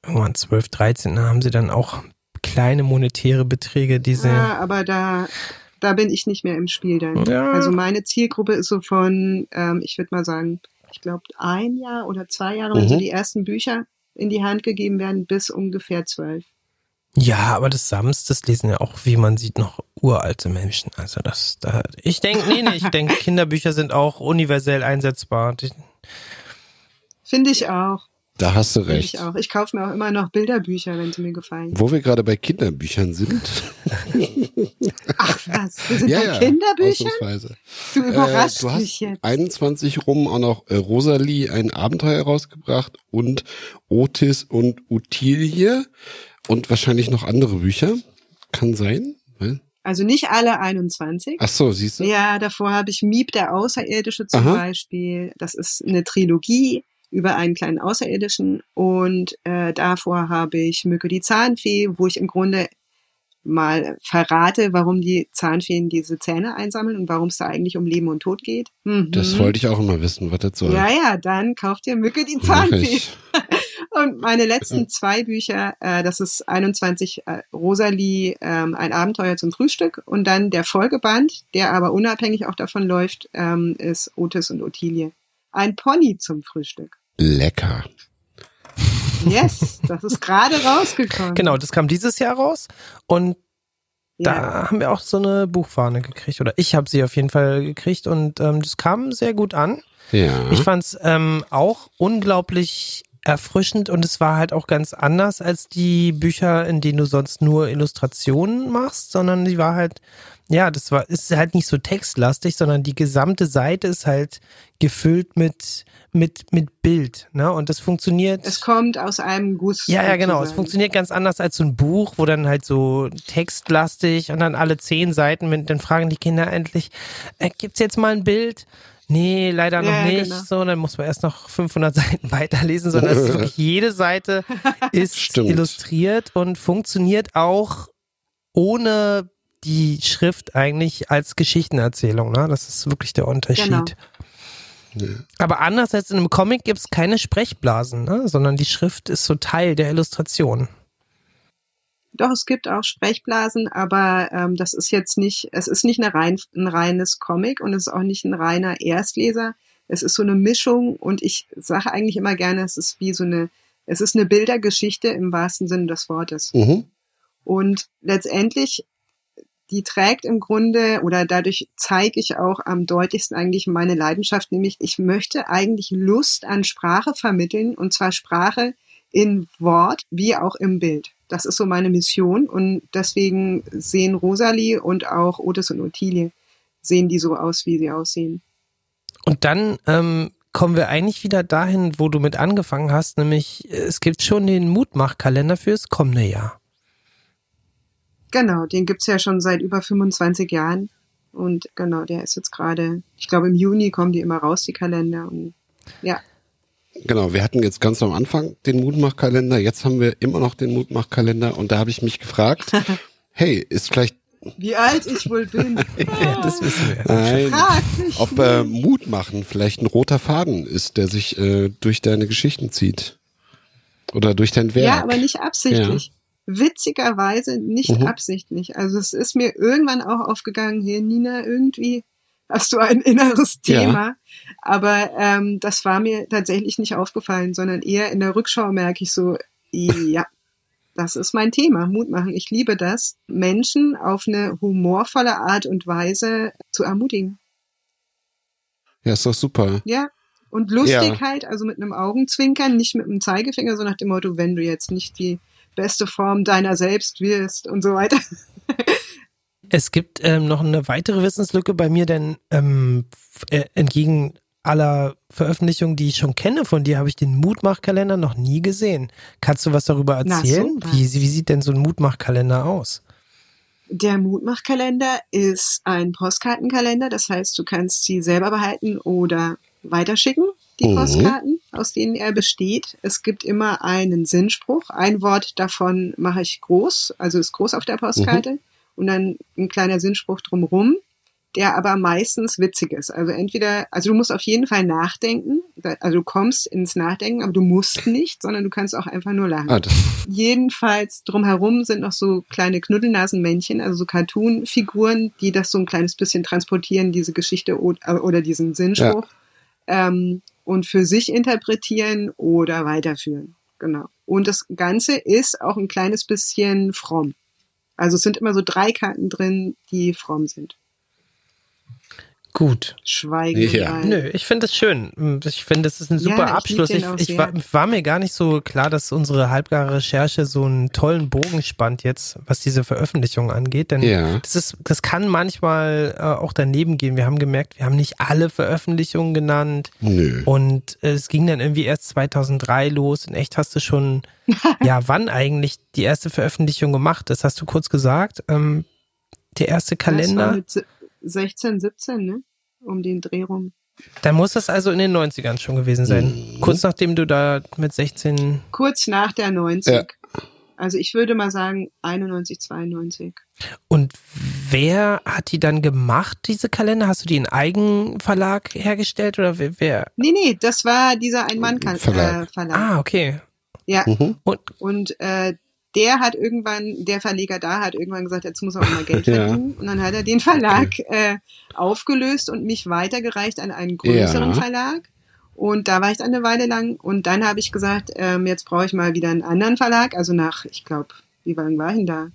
irgendwann 12, 13 da haben sie dann auch kleine monetäre Beträge, die sie. ja, aber da, da bin ich nicht mehr im Spiel dann. Ja. Also meine Zielgruppe ist so von, ähm, ich würde mal sagen, ich glaube ein Jahr oder zwei Jahre, wenn Mhm. so die ersten Bücher in die Hand gegeben werden, bis ungefähr zwölf. Ja, aber das Sams, das lesen ja auch, wie man sieht, noch uralte Menschen. Also das, da, ich denke, nee, nee, ich (laughs) denke, Kinderbücher sind auch universell einsetzbar. Finde ich auch. Da hast du recht. ich auch. Ich kaufe mir auch immer noch Bilderbücher, wenn sie mir gefallen. Wo wir gerade bei Kinderbüchern sind. (laughs) Ach was, wir sind ja, bei ja, Kinderbüchern? Du überraschst äh, du hast mich jetzt. 21 rum auch noch äh, Rosalie ein Abenteuer rausgebracht und Otis und Utilie und wahrscheinlich noch andere Bücher. Kann sein. Weil- Also nicht alle 21. Ach so, siehst du? Ja, davor habe ich Miep der Außerirdische zum Aha. Beispiel. Das ist eine Trilogie über einen kleinen Außerirdischen. Und äh, davor habe ich Mücke die Zahnfee, wo ich im Grunde mal verrate, warum die Zahnfeen diese Zähne einsammeln und warum es da eigentlich um Leben und Tod geht. Mhm. Das wollte ich auch immer wissen, was das soll. Ja, ja, dann kauft ihr Mücke die Zahnfee. (laughs) Und meine letzten (laughs) zwei Bücher, äh, das ist 21 äh, Rosalie, ähm, ein Abenteuer zum Frühstück und dann der Folgeband, der aber unabhängig auch davon läuft, ähm, ist Otis und Ottilie. Ein Pony zum Frühstück. Lecker. Yes, das ist gerade rausgekommen. genau, das kam dieses Jahr raus und Ja. da haben wir auch so eine Buchfahne gekriegt. Oder ich habe sie auf jeden Fall gekriegt und ähm, das kam sehr gut an. Ja. Ich fand es ähm, auch unglaublich erfrischend und es war halt auch ganz anders als die Bücher, in denen du sonst nur Illustrationen machst, sondern die war halt, ja, das war, ist halt nicht so textlastig, sondern die gesamte Seite ist halt gefüllt mit, mit, mit Bild, ne? Und das funktioniert. Es kommt aus einem Guss. Ja, ja, genau. Es funktioniert ganz anders als so ein Buch, wo dann halt so textlastig und dann alle zehn Seiten, mit, dann fragen die Kinder endlich, äh, gibt's jetzt mal ein Bild? Nee, leider noch Ja, nicht. genau. So, dann muss man erst noch 500 (laughs) Seiten weiterlesen, sondern es ist wirklich (laughs) jede Seite (laughs) ist Stimmt. illustriert und funktioniert auch ohne die Schrift eigentlich als Geschichtenerzählung. Ne? Das ist wirklich der Unterschied. Genau. Aber anders als in einem Comic gibt es keine Sprechblasen, ne? sondern die Schrift ist so Teil der Illustration. Doch, es gibt auch Sprechblasen, aber ähm, das ist jetzt nicht, es ist nicht eine rein, ein reines Comic und es ist auch nicht ein reiner Erstleser. Es ist so eine Mischung und ich sage eigentlich immer gerne, es ist wie so eine, es ist eine Bildergeschichte im wahrsten Sinne des Wortes. Mhm. Und letztendlich, die trägt im Grunde oder dadurch zeige ich auch am deutlichsten eigentlich meine Leidenschaft, nämlich ich möchte eigentlich Lust an Sprache vermitteln und zwar Sprache in Wort wie auch im Bild. Das ist so meine Mission und deswegen sehen Rosalie und auch Otis und Ottilie sehen die so aus, wie sie aussehen. Und dann ähm, kommen wir eigentlich wieder dahin, wo du mit angefangen hast, nämlich äh, es gibt schon den Mutmachkalender fürs kommende Jahr. Genau, den gibt's ja schon seit über 25 Jahren. Und genau, der ist jetzt gerade, ich glaube im Juni kommen die immer raus, die Kalender. Und ja, Genau, wir hatten jetzt ganz am Anfang den Mutmachkalender, jetzt haben wir immer noch den Mutmachkalender und da habe ich mich gefragt, (laughs) hey, ist vielleicht wie alt ich wohl bin. (laughs) Ja, das wissen wir. nein, ob äh, Mut machen vielleicht ein roter Faden ist, der sich äh, durch deine Geschichten zieht oder durch dein Werk. Ja, aber nicht absichtlich. Witzigerweise nicht Mhm. absichtlich. Also es ist mir irgendwann auch aufgegangen, hier Nina, irgendwie hast du ein inneres Ja. Thema. Aber ähm, das war mir tatsächlich nicht aufgefallen, sondern eher in der Rückschau merke ich so, ja, das ist mein Thema, Mut machen. Ich liebe das, Menschen auf eine humorvolle Art und Weise zu ermutigen. Ja, ist doch super. Ja. Und lustig Ja. halt, also mit einem Augenzwinkern, nicht mit einem Zeigefinger, so nach dem Motto, wenn du jetzt nicht die beste Form deiner selbst wirst und so weiter. (laughs) Es gibt ähm, noch eine weitere Wissenslücke bei mir, denn ähm, äh, entgegen aller Veröffentlichungen, die ich schon kenne von dir, habe ich den Mutmachkalender noch nie gesehen. Kannst du was darüber Na, erzählen? super. wie, wie sieht denn so ein Mutmachkalender aus? Der Mutmachkalender ist ein Postkartenkalender, das heißt, du kannst sie selber behalten oder weiterschicken, die Mhm. Postkarten, aus denen er besteht. Es gibt immer einen Sinnspruch. Ein Wort davon mache ich groß, also ist groß auf der Postkarte. Und dann ein kleiner Sinnspruch drumrum, der aber meistens witzig ist. Also entweder, also du musst auf jeden Fall nachdenken, also du kommst ins Nachdenken, aber du musst nicht, sondern du kannst auch einfach nur lachen. Ah, Jedenfalls drumherum sind noch so kleine Knuddelnasenmännchen, also so Cartoon-Figuren, die das so ein kleines bisschen transportieren, diese Geschichte oder, oder diesen Sinnspruch ähm, und für sich interpretieren oder weiterführen. Genau. Und das Ganze ist auch ein kleines bisschen fromm. Also es sind immer so drei Karten drin, die fromm sind. Gut. Schweigen. Ja. Nö, ich finde es schön. Ich finde, das ist ein Ja, super ich Abschluss. Ich, ich war, war mir gar nicht so klar, dass unsere halbgare Recherche so einen tollen Bogen spannt jetzt, was diese Veröffentlichung angeht. Denn Ja. das ist, das kann manchmal äh, auch daneben gehen. Wir haben gemerkt, wir haben nicht alle Veröffentlichungen genannt. nö. Und äh, es ging dann irgendwie erst 2003 los. In echt hast du schon, (laughs) ja, wann eigentlich die erste Veröffentlichung gemacht? Das hast du kurz gesagt. Ähm, der erste Das war Kalender. mit si- 16, 17, ne? Um den Dreh rum. Dann muss das also in den 90ern schon gewesen sein. Mhm. Kurz nachdem du da mit 16. Kurz nach der 90. Ja. Also ich würde mal sagen 91, 92. Und wer hat die dann gemacht, diese Kalender? Hast du die in Eigenverlag hergestellt oder wer? wer? Nee, nee, das war dieser Ein-Mann-Verlag. Verlag. Äh, Verlag. Ah, okay. Ja, Mhm. Und und äh, der hat irgendwann, der Verleger da hat irgendwann gesagt, jetzt muss er auch mal Geld (laughs) Ja. verdienen. Und dann hat er den Verlag äh, aufgelöst und mich weitergereicht an einen größeren Ja. Verlag. Und da war ich dann eine Weile lang. Und dann habe ich gesagt, ähm, jetzt brauche ich mal wieder einen anderen Verlag. Also nach, ich glaube, wie lange war ich denn da?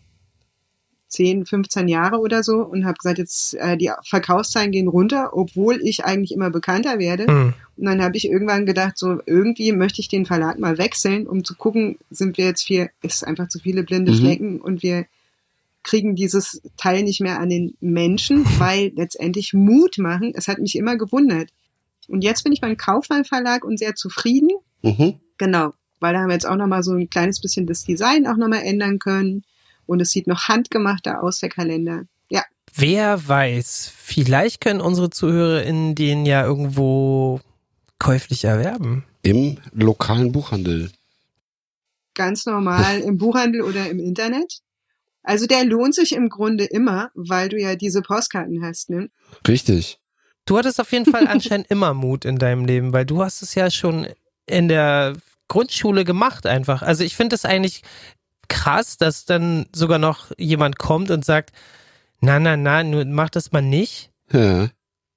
10, 15 Jahre oder so und habe gesagt, jetzt äh, die Verkaufszahlen gehen runter, obwohl ich eigentlich immer bekannter werde. Hm. Und dann habe ich irgendwann gedacht, so irgendwie möchte ich den Verlag mal wechseln, um zu gucken, sind wir jetzt viel, ist einfach zu viele blinde Mhm. Flecken und wir kriegen dieses Teil nicht mehr an den Menschen, (laughs) weil letztendlich Mut machen, es hat mich immer gewundert. Und jetzt bin ich beim Kaufmann Verlag und sehr zufrieden. Mhm. Genau, weil da haben wir jetzt auch noch mal so ein kleines bisschen das Design auch noch mal ändern können und es sieht noch handgemachter aus der Kalender. Ja, Wer weiß, vielleicht können unsere ZuhörerInnen den ja irgendwo käuflich erwerben. Im lokalen Buchhandel. ganz normal im Buchhandel oder im Internet. Also der lohnt sich im Grunde immer, weil du ja diese Postkarten hast, ne? Richtig. Du hattest auf jeden Fall anscheinend immer Mut in deinem Leben, weil du hast es ja schon in der Grundschule gemacht einfach. Also ich finde es eigentlich krass, dass dann sogar noch jemand kommt und sagt, na, na, na, nur mach das mal nicht. Ja.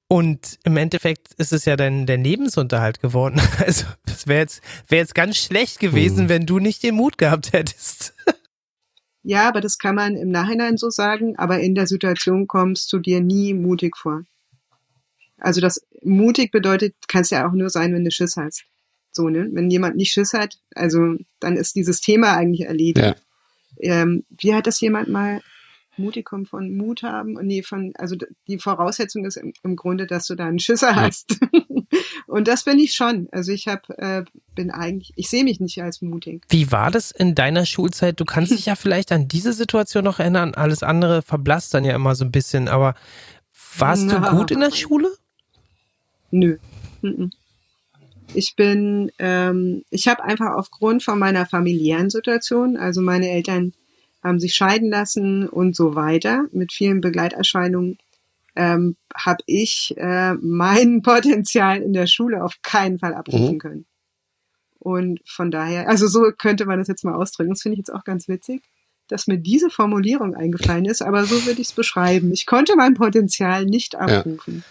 Und im Endeffekt ist es ja dein, dein Lebensunterhalt geworden. (laughs) Also das wäre jetzt, wäre jetzt ganz schlecht gewesen, Hm. wenn du nicht den Mut gehabt hättest. (laughs) Ja, aber das kann man im Nachhinein so sagen, aber in der Situation kommst du dir nie mutig vor. Also das mutig bedeutet, kannst ja auch nur sein, wenn du Schiss hast. So, ne? Wenn jemand nicht Schiss hat, also dann ist dieses Thema eigentlich erledigt. Ja. Ähm, wie hat das jemand mal mutig kommt von Mut haben und nee, von, also die Voraussetzung ist im, im Grunde, dass du da einen Schisser hast. (laughs) und das bin ich schon. Also ich habe, äh, bin eigentlich, ich sehe mich nicht als mutig. Wie war das in deiner Schulzeit? Du kannst dich ja (laughs) vielleicht an diese Situation noch erinnern. Alles andere verblasst dann ja immer so ein bisschen. Aber warst du Na. gut in der Schule? Nö. Ich bin, ähm, ich habe einfach aufgrund von meiner familiären Situation, also meine Eltern haben sich scheiden lassen und so weiter, mit vielen Begleiterscheinungen, ähm, habe ich äh, mein (laughs) Potenzial in der Schule auf keinen Fall abrufen Mhm. können. Und von daher, also so könnte man das jetzt mal ausdrücken. Das finde ich jetzt auch ganz witzig, dass mir diese Formulierung eingefallen ist, aber so würde ich es beschreiben. Ich konnte mein Potenzial nicht abrufen.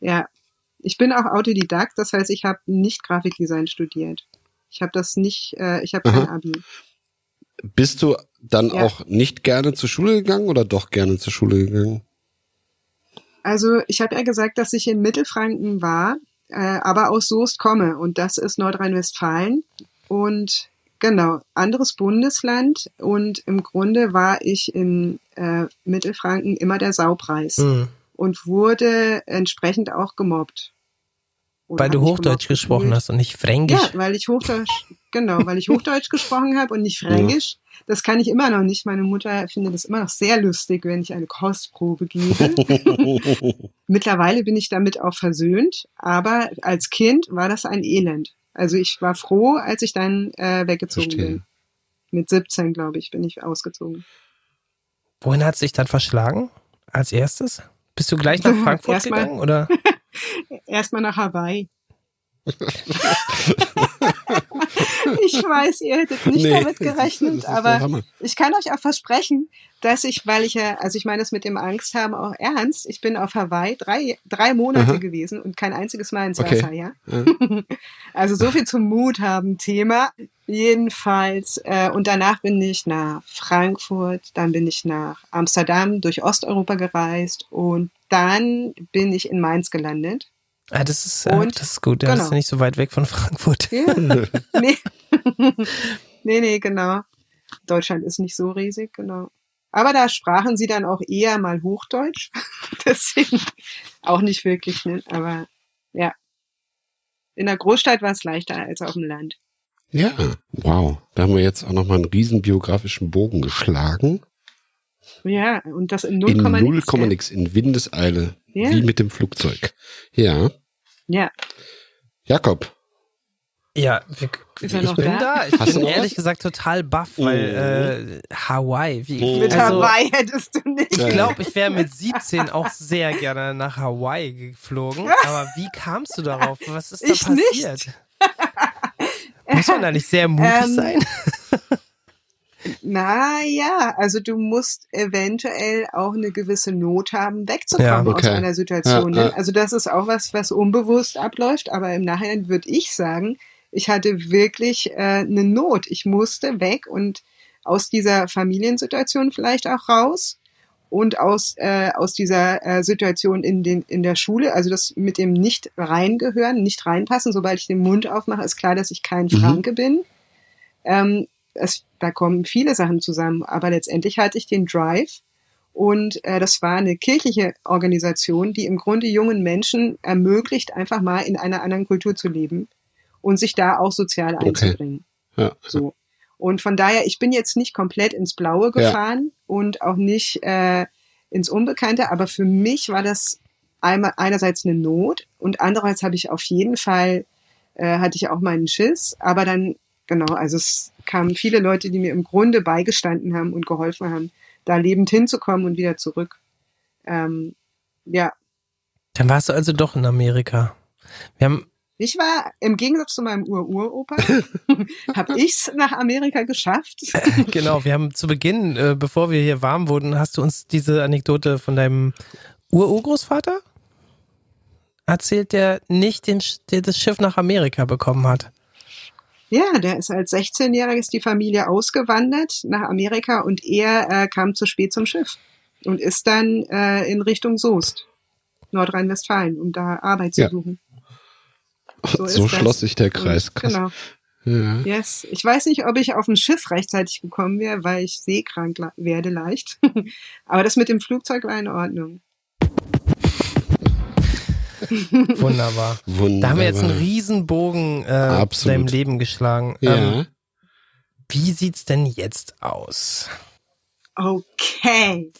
Ja, ich bin auch Autodidakt, das heißt, ich habe nicht Grafikdesign studiert. Ich habe das nicht, äh, ich habe kein Aha. Abi. Bist du dann Ja. auch nicht gerne zur Schule gegangen oder doch gerne zur Schule gegangen? Also ich habe ja gesagt, dass ich in Mittelfranken war, äh, aber aus Soest komme und das ist Nordrhein-Westfalen und genau anderes Bundesland und im Grunde war ich in äh, Mittelfranken immer der Saupreis Hm. und wurde entsprechend auch gemobbt. Weil du Hochdeutsch gesprochen hast und nicht Fränkisch. Ja, weil ich Hochdeutsch, genau, weil ich Hochdeutsch gesprochen habe und nicht Fränkisch. Das kann ich immer noch nicht. Meine Mutter findet es immer noch sehr lustig, wenn ich eine Kostprobe gebe. (laughs) Mittlerweile bin ich damit auch versöhnt, aber als Kind war das ein Elend. Also ich war froh, als ich dann äh, weggezogen Verstehe. bin. Mit 17, glaube ich, bin ich ausgezogen. Wohin hat sich dann verschlagen? Als erstes? Bist du gleich nach (laughs) Frankfurt gegangen? Oder? Erstmal nach Hawaii. (laughs) ich weiß, ihr hättet nicht Nee, damit gerechnet, aber ich kann euch auch versprechen, dass ich, weil ich ja, also ich meine das mit dem Angst haben auch ernst, ich bin auf Hawaii drei, drei Monate Aha. gewesen und kein einziges Mal ins Okay. Wasser, ja. Ja. (laughs) Also so viel zum Mut haben Thema. Jedenfalls, äh, und danach bin ich nach Frankfurt, dann bin ich nach Amsterdam durch Osteuropa gereist und dann bin ich in Mainz gelandet. Ah, das ist, Und- das ist gut. Das genau. ist ja nicht so weit weg von Frankfurt. Ja. (laughs) (laughs) nee. (laughs) nee, nee, genau. Deutschland ist nicht so riesig, genau. Aber da sprachen sie dann auch eher mal Hochdeutsch. Deswegen auch nicht wirklich, ne? aber ja. In der Großstadt war es leichter als auf dem Land. Ja, wow. Da haben wir jetzt auch nochmal einen riesen biografischen Bogen geschlagen. Ja, und das in 0, In nix, 0, gell? nix, in Windeseile. Ja. Wie mit dem Flugzeug. Ja. Ja, Jakob. Ja, wir, Ist ich noch bin da? da. Ich Hast bin ehrlich was? gesagt total baff, weil äh, Hawaii. Wie, Mhm. mit also, Hawaii (laughs) hättest du nicht. Ich glaube, ich wäre mit 17 auch sehr gerne nach Hawaii geflogen. (laughs) Aber wie kamst du darauf? Was ist da Ich nicht. passiert? Muss man da nicht sehr mutig Ähm, sein? Na ja, also du musst eventuell auch eine gewisse Not haben, wegzukommen Ja, okay. aus einer Situation. Ja, ja. Also das ist auch was, was unbewusst abläuft, aber im Nachhinein würde ich sagen, ich hatte wirklich äh, eine Not. Ich musste weg und aus dieser Familiensituation vielleicht auch raus und aus, äh, aus dieser äh, Situation in, den, in der Schule, also das mit dem nicht reingehören, nicht reinpassen, sobald ich den Mund aufmache, ist klar, dass ich kein Mhm. Franke bin. Ähm, es, da kommen viele Sachen zusammen, aber letztendlich hatte ich den Drive und äh, das war eine kirchliche Organisation, die im Grunde jungen Menschen ermöglicht, einfach mal in einer anderen Kultur zu leben und sich da auch sozial Okay. einzubringen. Ja. So. Und von daher, ich bin jetzt nicht komplett ins Blaue Ja. gefahren und auch nicht äh, ins Unbekannte, aber für mich war das einmal einerseits eine Not und andererseits habe ich auf jeden Fall äh, hatte ich auch meinen Schiss, aber dann genau, also es kamen viele Leute, die mir im Grunde beigestanden haben und geholfen haben, da lebend hinzukommen und wieder zurück. Ähm, ja, Dann warst du also doch in Amerika. Wir haben, ich war im Gegensatz zu meinem Ur-Uropa, (laughs) habe ich's nach Amerika geschafft. (laughs) genau, wir haben zu Beginn, äh, bevor wir hier warm wurden, hast du uns diese Anekdote von deinem Ururgroßvater erzählt, der nicht den, der das Schiff nach Amerika bekommen hat. Ja, der ist als 16-Jähriges die Familie ausgewandert nach Amerika und er äh, kam zu spät zum Schiff und ist dann äh, in Richtung Soest, Nordrhein-Westfalen, um da Arbeit zu Ja. suchen. So, ist das. schloss sich der Kreis. Und, genau. Ja. Yes. Ich weiß nicht, ob ich auf ein Schiff rechtzeitig gekommen wäre, weil ich seekrank werde leicht. (laughs) Aber das mit dem Flugzeug war in Ordnung. Wunderbar. (laughs) Wunderbar. Da haben wir jetzt einen Riesenbogen äh, Absolut. deinem Leben geschlagen. Ja. Ähm, wie sieht's denn jetzt aus? Okay.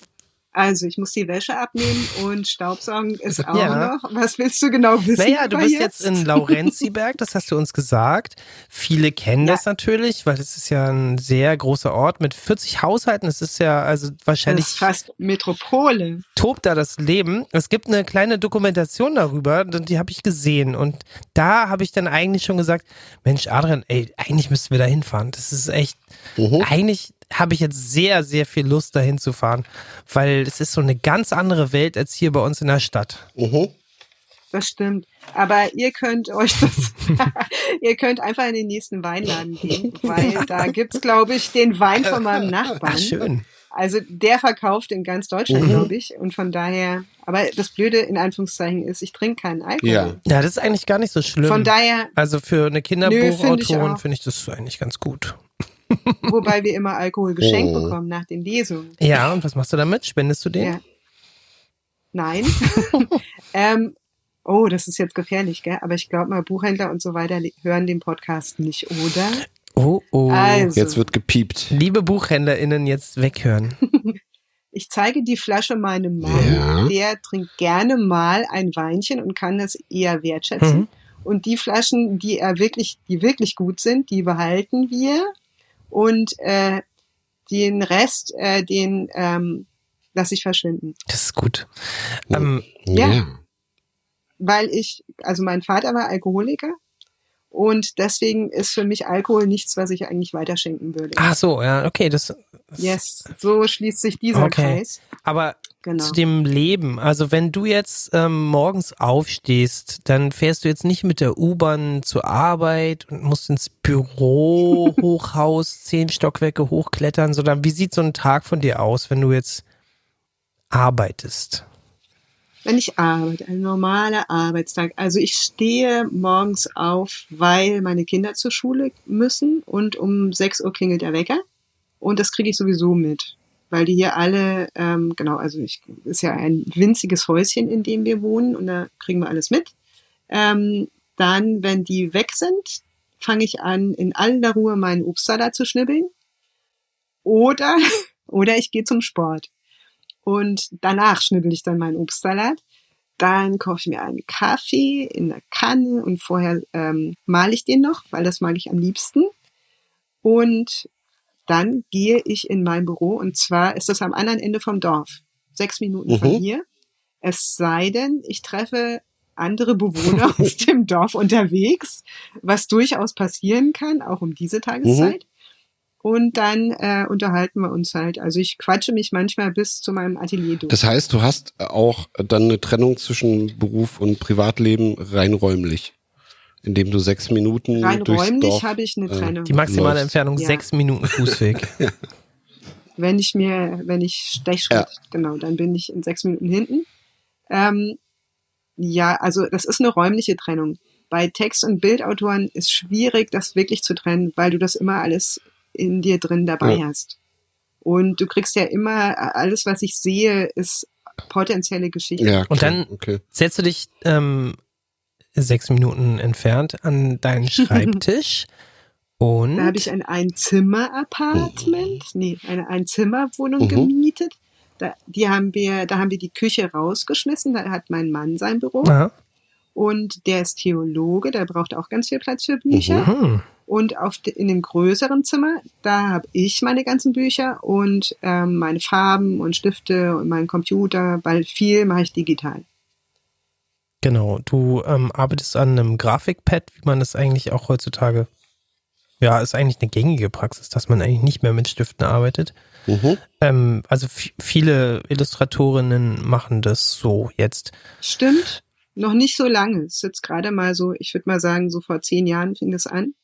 Also, ich muss die Wäsche abnehmen und Staubsaugen (laughs) ist auch Ja. noch. Was willst du genau wissen? Naja, du bist jetzt in Laurenziberg, das hast du uns gesagt. Viele kennen Ja. das natürlich, weil es ist ja ein sehr großer Ort mit 40 Haushalten. Es ist ja also Das wahrscheinlich ist fast Metropole. tobt da das Leben. Es gibt eine kleine Dokumentation darüber, die habe ich gesehen. Und da habe ich dann eigentlich schon gesagt, Mensch, Adrian, ey, eigentlich müssten wir da hinfahren. Das ist echt, Mhm. eigentlich habe ich jetzt sehr, sehr viel Lust, da hinzufahren. Weil es ist so eine ganz andere Welt als hier bei uns in der Stadt. Mhm. Das stimmt. Aber ihr könnt euch das, (laughs) ihr könnt einfach in den nächsten Weinladen gehen, weil da gibt's, glaube ich, den Wein von meinem Nachbarn. Ach, schön. Also der verkauft in ganz Deutschland, Mhm. glaube ich. Und von daher, aber das Blöde in Anführungszeichen ist, ich trinke keinen Alkohol. Ja. Ja, das ist eigentlich gar nicht so schlimm. Von daher, also für eine find Kinderbuchautorin ich auch. finde ich das eigentlich ganz gut. (laughs) wobei wir immer Alkohol geschenkt Oh. bekommen nach den Lesungen. Ja, und was machst du damit? Spendest du den? Ja. Nein. (laughs) (laughs) ähm, oh, das ist jetzt gefährlich, gell? Aber ich glaube mal, Buchhändler und so weiter hören den Podcast nicht, oder? Oh, oh. Also, Jetzt wird gepiept. Liebe BuchhändlerInnen, jetzt weghören. ich zeige die Flasche meinem Mann. Ja. Der trinkt gerne mal ein Weinchen und kann das eher wertschätzen. Mhm. Und die Flaschen, die er wirklich, die wirklich gut sind, die behalten wir. Und äh, den Rest, äh, den ähm, lasse ich verschwinden. Das ist gut. Ähm, Ja. Ja. weil ich, also mein Vater war Alkoholiker und deswegen ist für mich Alkohol nichts, was ich eigentlich weiterschenken würde. ach so, ja, okay, das. Yes, so schließt sich dieser Okay. Kreis. Aber Genau. zu dem Leben, also wenn du jetzt ähm, morgens aufstehst, dann fährst du jetzt nicht mit der U-Bahn zur Arbeit und musst ins Büro, (laughs) Hochhaus, zehn Stockwerke hochklettern, sondern wie sieht so ein Tag von dir aus, wenn du jetzt arbeitest? Wenn ich arbeite, ein normaler Arbeitstag. Also ich stehe morgens auf, weil meine Kinder zur Schule müssen und um 6 Uhr klingelt der Wecker. Und das kriege ich sowieso mit, weil die hier alle, ähm, genau, also ich ist ja ein winziges Häuschen, in dem wir wohnen und da kriegen wir alles mit. Ähm, dann, wenn die weg sind, fange ich an, in aller Ruhe meinen Obstsalat zu schnibbeln. Oder, (laughs) oder ich gehe zum Sport. Und danach schnibbel ich dann meinen Obstsalat. Dann koche ich mir einen Kaffee in der Kanne und vorher ähm, male ich den noch, weil das mag ich am liebsten. Und dann gehe ich in mein Büro und zwar ist das am anderen Ende vom Dorf. Sechs Minuten von Mhm. hier. Es sei denn, ich treffe andere Bewohner (laughs) aus dem Dorf unterwegs, was durchaus passieren kann, auch um diese Tageszeit. Und dann äh, unterhalten wir uns halt. Also ich quatsche mich manchmal bis zu meinem Atelier durch. Das heißt, du hast auch dann eine Trennung zwischen Beruf und Privatleben rein räumlich. indem du sechs Minuten Rein durchs räumlich habe ich eine äh, Trennung. Die maximale Läufst. Entfernung Ja. sechs Minuten Fußweg. (laughs) wenn ich mir, wenn ich Stechschritt, Ja. genau, dann bin ich in sechs Minuten hinten. Ähm, ja, also das ist eine räumliche Trennung. Bei Text- und Bildautoren ist schwierig, das wirklich zu trennen, weil du das immer alles in dir drin dabei Ja. hast. Und du kriegst ja immer, alles, was ich sehe, ist potenzielle Geschichte. Ja, Und klar, dann- okay. Setzt du dich ähm, sechs Minuten entfernt an deinen Schreibtisch (laughs) und Da habe ich ein Einzimmer-Apartment, nee, eine Einzimmerwohnung Mhm. gemietet. Da, die haben wir, da haben wir die Küche rausgeschmissen, da hat mein Mann sein Büro. Aha. Und der ist Theologe, der braucht auch ganz viel Platz für Bücher. Hm. Und auf de, in dem größeren Zimmer, da habe ich meine ganzen Bücher und ähm, meine Farben und Stifte und meinen Computer, weil viel mache ich digital. Genau, du ähm, arbeitest an einem Grafikpad, wie man das eigentlich auch heutzutage, ja, ist eigentlich eine gängige Praxis, dass man eigentlich nicht mehr mit Stiften arbeitet. Mhm. Ähm, also viele Illustratorinnen machen das so jetzt. Stimmt, noch nicht so lange. Es ist jetzt gerade mal so, ich würde mal sagen, so vor zehn Jahren fing das an.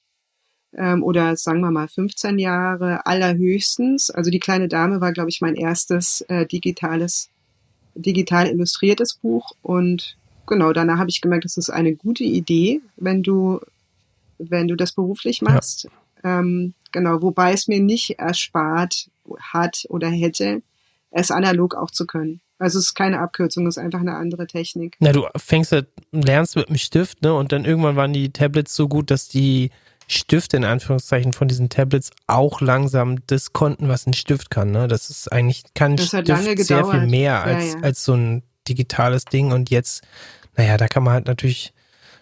Ähm, oder sagen wir mal 15 Jahre allerhöchstens. Also die kleine Dame war, glaube ich, mein erstes äh, digitales, digital illustriertes Buch. Und genau, danach habe ich gemerkt, das ist eine gute Idee, wenn du, wenn du das beruflich machst. Ähm, genau, wobei es mir nicht erspart hat oder hätte, es analog auch zu können. Also es ist keine Abkürzung, es ist einfach eine andere Technik. Na, du fängst halt, lernst mit dem Stift, ne? Und dann irgendwann waren die Tablets so gut, dass die Stifte in Anführungszeichen von diesen Tablets auch langsam das konnten, was ein Stift kann. Ne? Das ist eigentlich kann Das Stift lange sehr viel mehr Ja, als, ja. als so ein digitales Ding. Und jetzt, naja, da kann man halt natürlich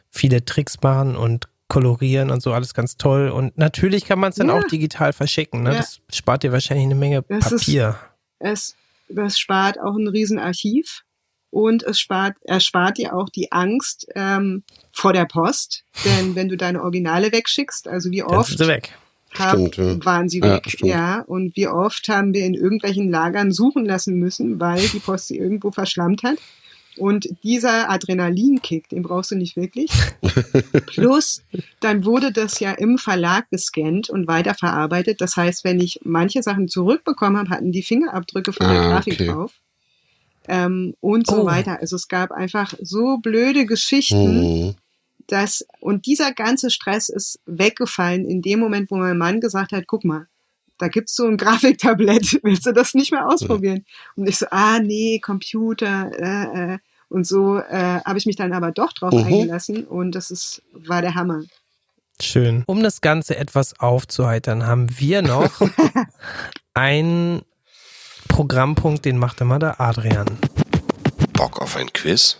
viele Tricks machen und kolorieren und so, alles ganz toll. Und natürlich kann man es dann Ja. auch digital verschicken. Ne? Ja. Das spart dir wahrscheinlich eine Menge Das ist- Papier. Es, das spart auch ein Riesenarchiv und es spart, erspart dir auch die Angst ähm, vor der Post. Denn wenn du deine Originale wegschickst, also wie oft sind sie weg. hab, Stimmt, ja. waren sie Ja, weg. stimmt. Ja, und wie oft haben wir in irgendwelchen Lagern suchen lassen müssen, weil die Post sie irgendwo verschlammt hat. Und dieser Adrenalinkick, den brauchst du nicht wirklich. (laughs) Plus, dann wurde das ja im Verlag gescannt und weiterverarbeitet. Das heißt, wenn ich manche Sachen zurückbekommen habe, hatten die Fingerabdrücke von der Ah, Grafik okay. drauf. Ähm, und so Oh. weiter. Also es gab einfach so blöde Geschichten, Mhm. das, und dieser ganze Stress ist weggefallen in dem Moment, wo mein Mann gesagt hat, guck mal, da gibt's so ein (laughs) Grafiktablett, willst du das nicht mehr ausprobieren? Und ich so, ah nee, Computer, äh, äh. Und so äh, habe ich mich dann aber doch drauf Mhm. eingelassen und das ist, war der Hammer. Schön. Um das Ganze etwas aufzuheitern, haben wir noch (laughs) einen Programmpunkt, den macht immer der Adrian. Bock auf ein Quiz?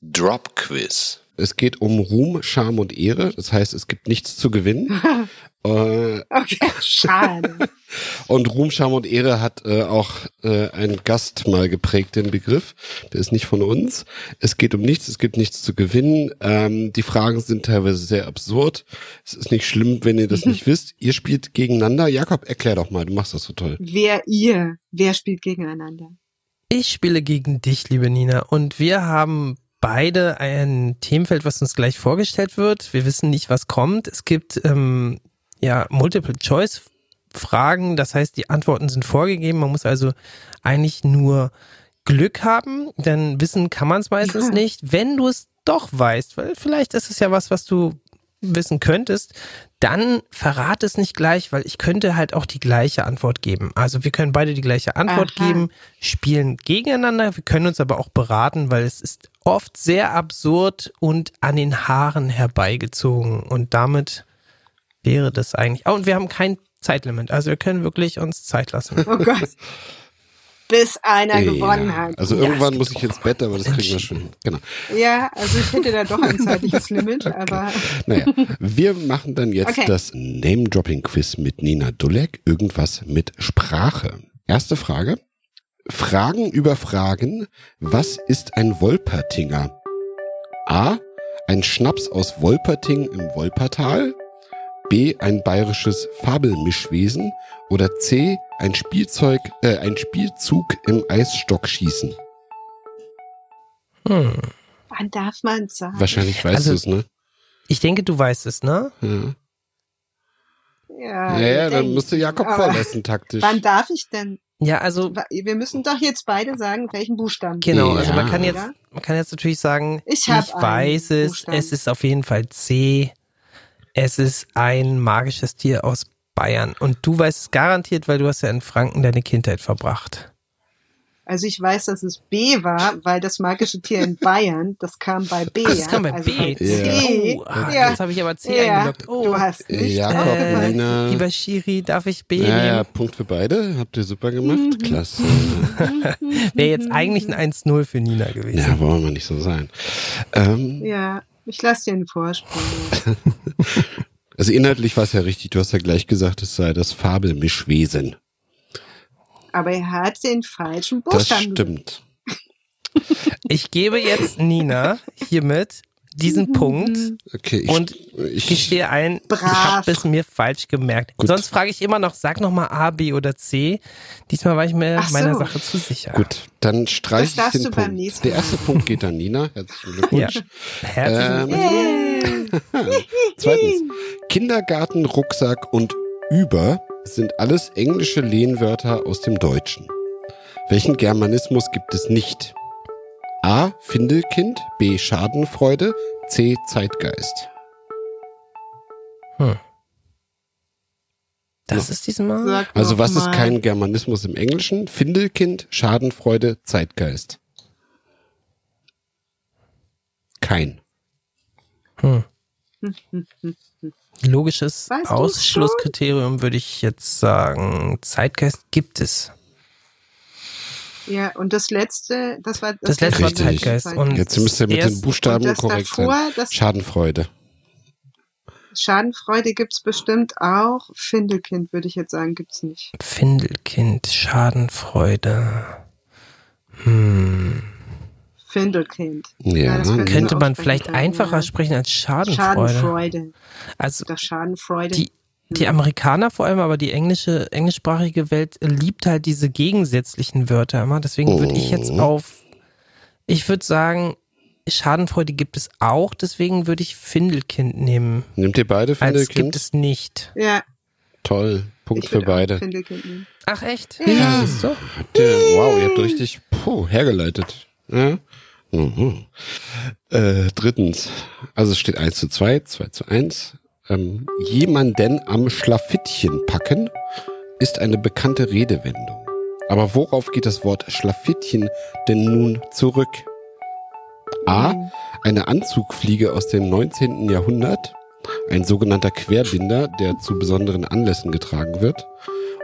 Drop Quiz. Es geht um Ruhm, Scham und Ehre. Das heißt, es gibt nichts zu gewinnen. (laughs) äh, Okay, schade. (laughs) und Ruhm, Scham und Ehre hat äh, auch äh, ein Gast mal geprägt, den Begriff. Der ist nicht von uns. Es geht um nichts, es gibt nichts zu gewinnen. Ähm, die Fragen sind teilweise sehr absurd. Es ist nicht schlimm, wenn ihr das (laughs) nicht wisst. Ihr spielt gegeneinander. Jakob, erklär doch mal, du machst das so toll. wer ihr, wer spielt gegeneinander? Ich spiele gegen dich, liebe Nina, und wir haben beide ein Themenfeld, was uns gleich vorgestellt wird. Wir wissen nicht, was kommt. Es gibt ähm, ja Multiple-Choice-Fragen, das heißt, die Antworten sind vorgegeben. Man muss also eigentlich nur Glück haben, denn wissen kann man es meistens Ja. (laughs) nicht. Wenn du es doch weißt, weil vielleicht ist es ja was, was du wissen könntest, dann verrate es nicht gleich, weil ich könnte halt auch die gleiche Antwort geben. Also wir können beide die gleiche Antwort Aha. geben, spielen gegeneinander, wir können uns aber auch beraten, weil es ist oft sehr absurd und an den Haaren herbeigezogen und damit wäre das eigentlich. Oh, und wir haben kein Zeitlimit, also wir können wirklich uns Zeit lassen. (laughs) Oh Gott. Bis einer gewonnen Ja. hat. Also Ja. irgendwann muss ich ins Bett, aber das kriegen wir schon. Genau. Ja, also ich hätte da doch ein zeitliches Limit, (laughs) aber Naja, wir machen dann jetzt Okay. das Name-Dropping-Quiz mit Nina Dulek. Irgendwas mit Sprache. Erste Frage. Fragen über Fragen. Was ist ein Wolpertinger? A. Ein Schnaps aus Wolperting im Wolpertal. B. Ein bayerisches Fabelmischwesen. Oder C. Ein Spielzeug, äh, ein Spielzug im Eisstockschießen. Hm. wann darf man sagen? Wahrscheinlich weißt Also- du es, ne? Ich denke, du weißt es, ne? Ja. Ja, Naja, dann denk- musst du Jakob vorlassen, taktisch. Wann darf ich denn? Ja, also Wir müssen doch jetzt beide sagen, welchen Buchstaben. genau, also man kann jetzt Ja? man kann jetzt natürlich sagen, Ich einen weiß es, Buchstaben. es ist auf jeden Fall C. Es ist ein magisches Tier aus Bayern und du weißt es garantiert, weil du hast ja in Franken deine Kindheit verbracht. Also ich weiß, dass es B war, weil das magische Tier in Bayern, das kam bei B. Das ja? kam bei also B. Bei C. Oh, ah, Ja. Jetzt habe ich aber C Ja, eingeloggt. Oh, Du hast nicht Jakob, aufgepasst. Nina. lieber Schiri, darf ich B Ja, ja, nehmen? Punkt für beide. Habt ihr super gemacht. Mhm. Klasse. (laughs) Wäre jetzt eigentlich ein 1-0 für Nina gewesen. Ja, wollen wir nicht so sein. Ähm, Ja, ich lasse dir einen Vorsprung. (laughs) also inhaltlich war es ja richtig. Du hast ja gleich gesagt, es sei das Fabelmischwesen. Aber er hat den falschen Das Buchstaben. stimmt. (laughs) Ich gebe jetzt Nina hiermit diesen Punkt Okay, ich, und ich, gestehe ein, ich Brav. habe es mir falsch gemerkt. Gut. Sonst frage ich immer noch, sag noch mal A, B oder C. Diesmal war ich mir so. meiner Sache zu sicher. Gut, dann streiche Das ich darfst den du beim Punkt. nächsten Der erste Punkt geht an Nina. Herzlichen Glückwunsch. Herzlichen Ähm, Yay. (laughs) Zweitens, Kindergarten, Rucksack und über sind alles englische Lehnwörter aus dem Deutschen. Welchen Germanismus gibt es nicht? A. Findelkind, B. Schadenfreude, C. Zeitgeist. Das ist diesmal. Also was ist mal. kein Germanismus im Englischen? Findelkind, Schadenfreude, Zeitgeist. Kein. (laughs) Logisches Weißt Ausschlusskriterium würde ich jetzt sagen. Zeitgeist gibt es. Ja, und das letzte, das war Das letzte war. Zeitgeist. Und Jetzt müsst ihr mit den Buchstaben das korrekt davor, sein. das Schadenfreude. Schadenfreude gibt's bestimmt auch. Findelkind würde ich jetzt sagen, gibt's nicht. Findelkind, Schadenfreude. Findelkind. Ja, das könnte man vielleicht können, einfacher ja. sprechen als Schadenfreude. Schadenfreude. Also Doch Schadenfreude. die, die Amerikaner vor allem, aber die englische, englischsprachige Welt liebt halt diese gegensätzlichen Wörter immer. Deswegen würde ich jetzt Oh. auf, ich würde sagen, Schadenfreude gibt es auch, deswegen würde ich Findelkind nehmen. Nehmt ihr beide Als gibt Findelkind? es nicht. ja, Toll. Punkt ich für beide. Findelkind nehmen. Ach echt? Ja. Ihr, wow, ihr habt richtig puh, hergeleitet. Ja? Mhm. Äh, drittens, also es steht 1 zu 2, 2 zu 1. Ähm, jemanden am Schlafittchen packen ist eine bekannte Redewendung. Aber worauf geht das Wort Schlafittchen denn nun zurück? A. Eine Anzugfliege aus dem 19. Jahrhundert. Ein sogenannter Querbinder, der zu besonderen Anlässen getragen wird.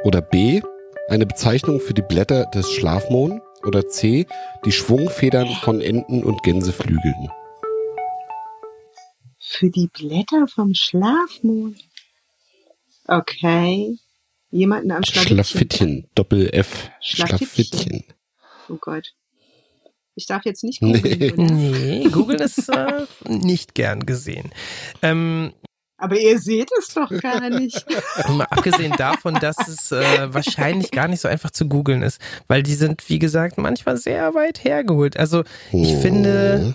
Oder B. Eine Bezeichnung für die Blätter des Schlafmohn. Oder C. Die Schwungfedern von Enten und Gänseflügeln. Für die Blätter vom Schlafmond. Okay. Jemanden am Schlafittchen. Schlafittchen. Doppel F. Schlafittchen. Oh Gott. Ich darf jetzt nicht googeln, Nee. Nee, Google ist äh, nicht gern gesehen. Ähm, Aber ihr seht es doch gar nicht. (laughs) mal abgesehen davon, dass es äh, wahrscheinlich gar nicht so einfach zu googeln ist, weil die sind, wie gesagt, manchmal sehr weit hergeholt. Also ich Oh. finde,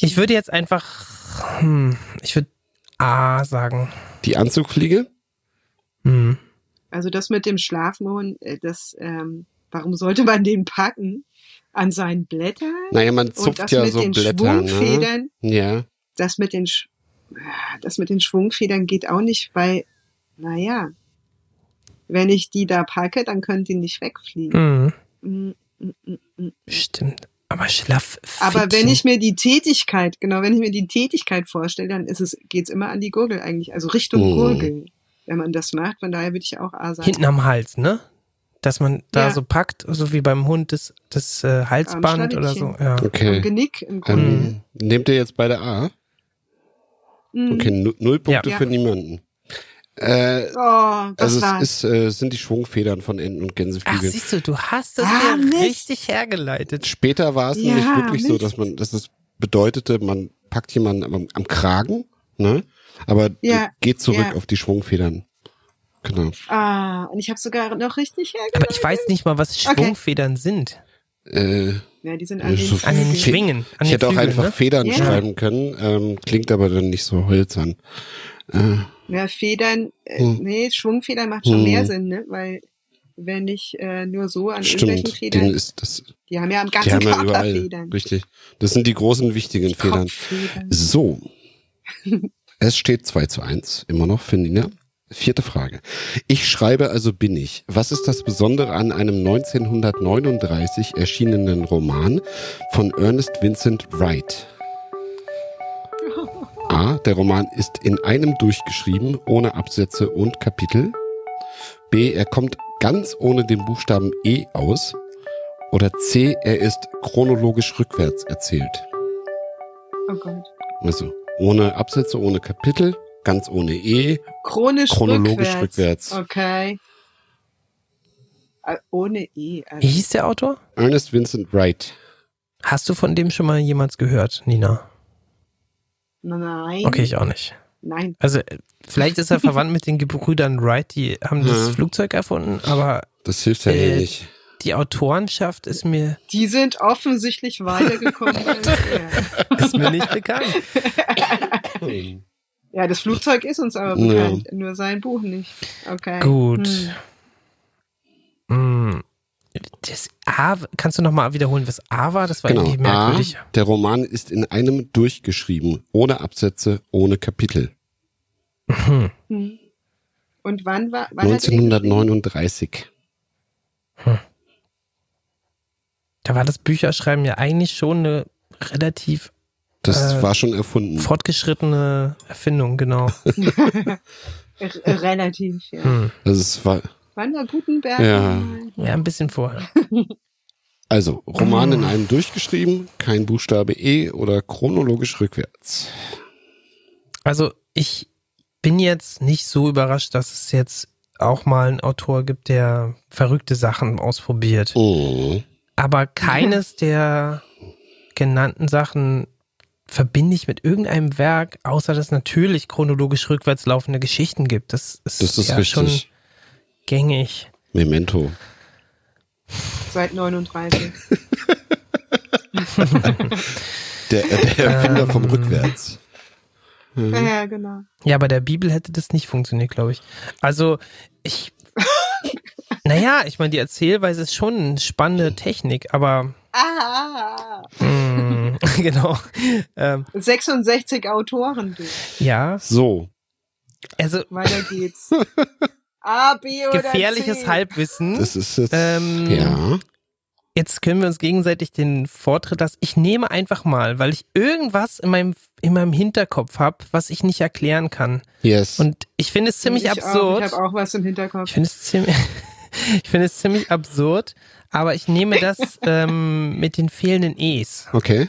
ich würde jetzt einfach, hm, ich würde A sagen. Die Anzugfliege? Hm. Also das mit dem Schlafmond, äh, das, ähm, warum sollte man den packen? An seinen Blättern? Naja, man Und zupft das ja mit so den Blätter. Ne? Ja. das mit den, Sch das mit den Schwungfedern geht auch nicht, weil, naja, wenn ich die da packe, dann können die nicht wegfliegen. Hm. Mm, mm, mm, mm. Stimmt. Aber schlaff. Aber wenn ich mir die Tätigkeit, genau, wenn ich mir die Tätigkeit vorstelle, dann ist es, geht's immer an die Gurgel eigentlich, also Richtung Mhm. Gurgel, wenn man das macht. Von daher würde ich auch A sagen. Hinten am Hals, ne? Dass man da Ja. so packt, so wie beim Hund das, das äh, Halsband oder so. Ja. Am Okay. Genick im Grunde. Ähm, nehmt ihr jetzt beide A? Okay, nu- null Punkte Ja. für niemanden. Äh, Oh, also war's? es ist, äh, sind die Schwungfedern von Enten und Ach, Gänseflügeln. siehst du, du hast das Ah, richtig hergeleitet. Später war es Ja, nämlich wirklich so, Mist. dass man, dass es bedeutete, man packt jemanden am, am Kragen, ne? Aber Ja, geht zurück ja. auf die Schwungfedern. Genau. Ah, und ich habe sogar noch richtig hergeleitet. Aber ich weiß nicht mal, was Okay. Schwungfedern sind. Äh, Ja, die sind an den, so- An den. Schwingen. An ich den hätte auch Flügeln, einfach ne? Federn Ja. schreiben können, ähm, klingt aber dann nicht so hölzern. Äh, Ja, Federn, äh, Hm. nee, Schwungfedern macht schon Hm. mehr Sinn, ne? Weil wenn ich äh, nur so an irgendwelchen stimmt, Federn, denen ist das, die haben ja am die ganzen ja Körper überall, Federn. richtig. Das sind die großen wichtigen Federn. So. (laughs) Es steht 2 zu 1, immer noch für Nina. Vierte Frage. Ich schreibe, also bin ich. Was ist das Besondere an einem 1939 erschienenen Roman von Ernest Vincent Wright? A. Der Roman ist in einem durchgeschrieben, ohne Absätze und Kapitel. B. Er kommt ganz ohne den Buchstaben E aus. Oder C. Er ist chronologisch rückwärts erzählt. Oh Gott. Also ohne Absätze, ohne Kapitel, ganz ohne E, Chronisch chronologisch rückwärts. rückwärts. Okay. Äh, ohne E. Wie Also, hieß der Autor? Ernest Vincent Wright. Hast du von dem schon mal jemals gehört, Nina? nein. Okay, ich auch nicht. Nein. Also äh, vielleicht ist er (laughs) verwandt mit den Gebrüdern Wright, die haben das Ja. Flugzeug erfunden, aber Das hilft ja Äh, eh nicht. die Autorenschaft ist mir, Die sind offensichtlich weitergekommen als (laughs) er. (laughs) ist mir nicht bekannt. Ja, das Flugzeug ist uns aber Ja. bekannt, nur sein Buch nicht. Okay. Gut. Hm. Hm. Das A, kannst du nochmal wiederholen, was A war? Das war Genau. irgendwie A, merkwürdig. der Roman ist in einem durchgeschrieben, ohne Absätze, ohne Kapitel. Hm. Hm. Und wann war wann hat er den geschrieben? 1939. Da war das Bücherschreiben ja eigentlich schon eine relativ Das Äh, war schon erfunden. fortgeschrittene Erfindung, genau. (laughs) Relativ, ja. Hm. Also es war, Wann war Gutenberg? Ja. Ja, ein bisschen vorher. (laughs) also Roman in einem durchgeschrieben, kein Buchstabe E oder chronologisch rückwärts. Also ich bin jetzt nicht so überrascht, dass es jetzt auch mal einen Autor gibt, der verrückte Sachen ausprobiert. Mhm. Aber keines der genannten Sachen verbinde ich mit irgendeinem Werk, außer dass es natürlich chronologisch rückwärts laufende Geschichten gibt. Das ist, Das ist ja schon richtig. gängig. Memento. Seit 39. (laughs) Der, der Erfinder vom Ähm. Rückwärts. Ja, ja, genau. Ja, bei der Bibel hätte das nicht funktioniert, glaube ich. Also ich, (laughs) naja, ich meine, die Erzählweise ist schon eine spannende Technik, aber Ah, mh, (laughs) genau. Ähm, 66 Autoren, du. ja, So, also Weiter geht's. (laughs) A, B oder gefährliches C? Halbwissen. das ist jetzt, Ähm, ja. Jetzt können wir uns gegenseitig den Vortritt lassen. Ich nehme einfach mal, weil ich irgendwas in meinem, in meinem Hinterkopf habe, was ich nicht erklären kann. Yes. Und ich finde es ziemlich ich absurd. Auch, ich habe auch was im Hinterkopf. Ich finde es ziemlich, (laughs) ich finde es ziemlich absurd, aber ich nehme das (laughs) ähm, mit den fehlenden E's. okay.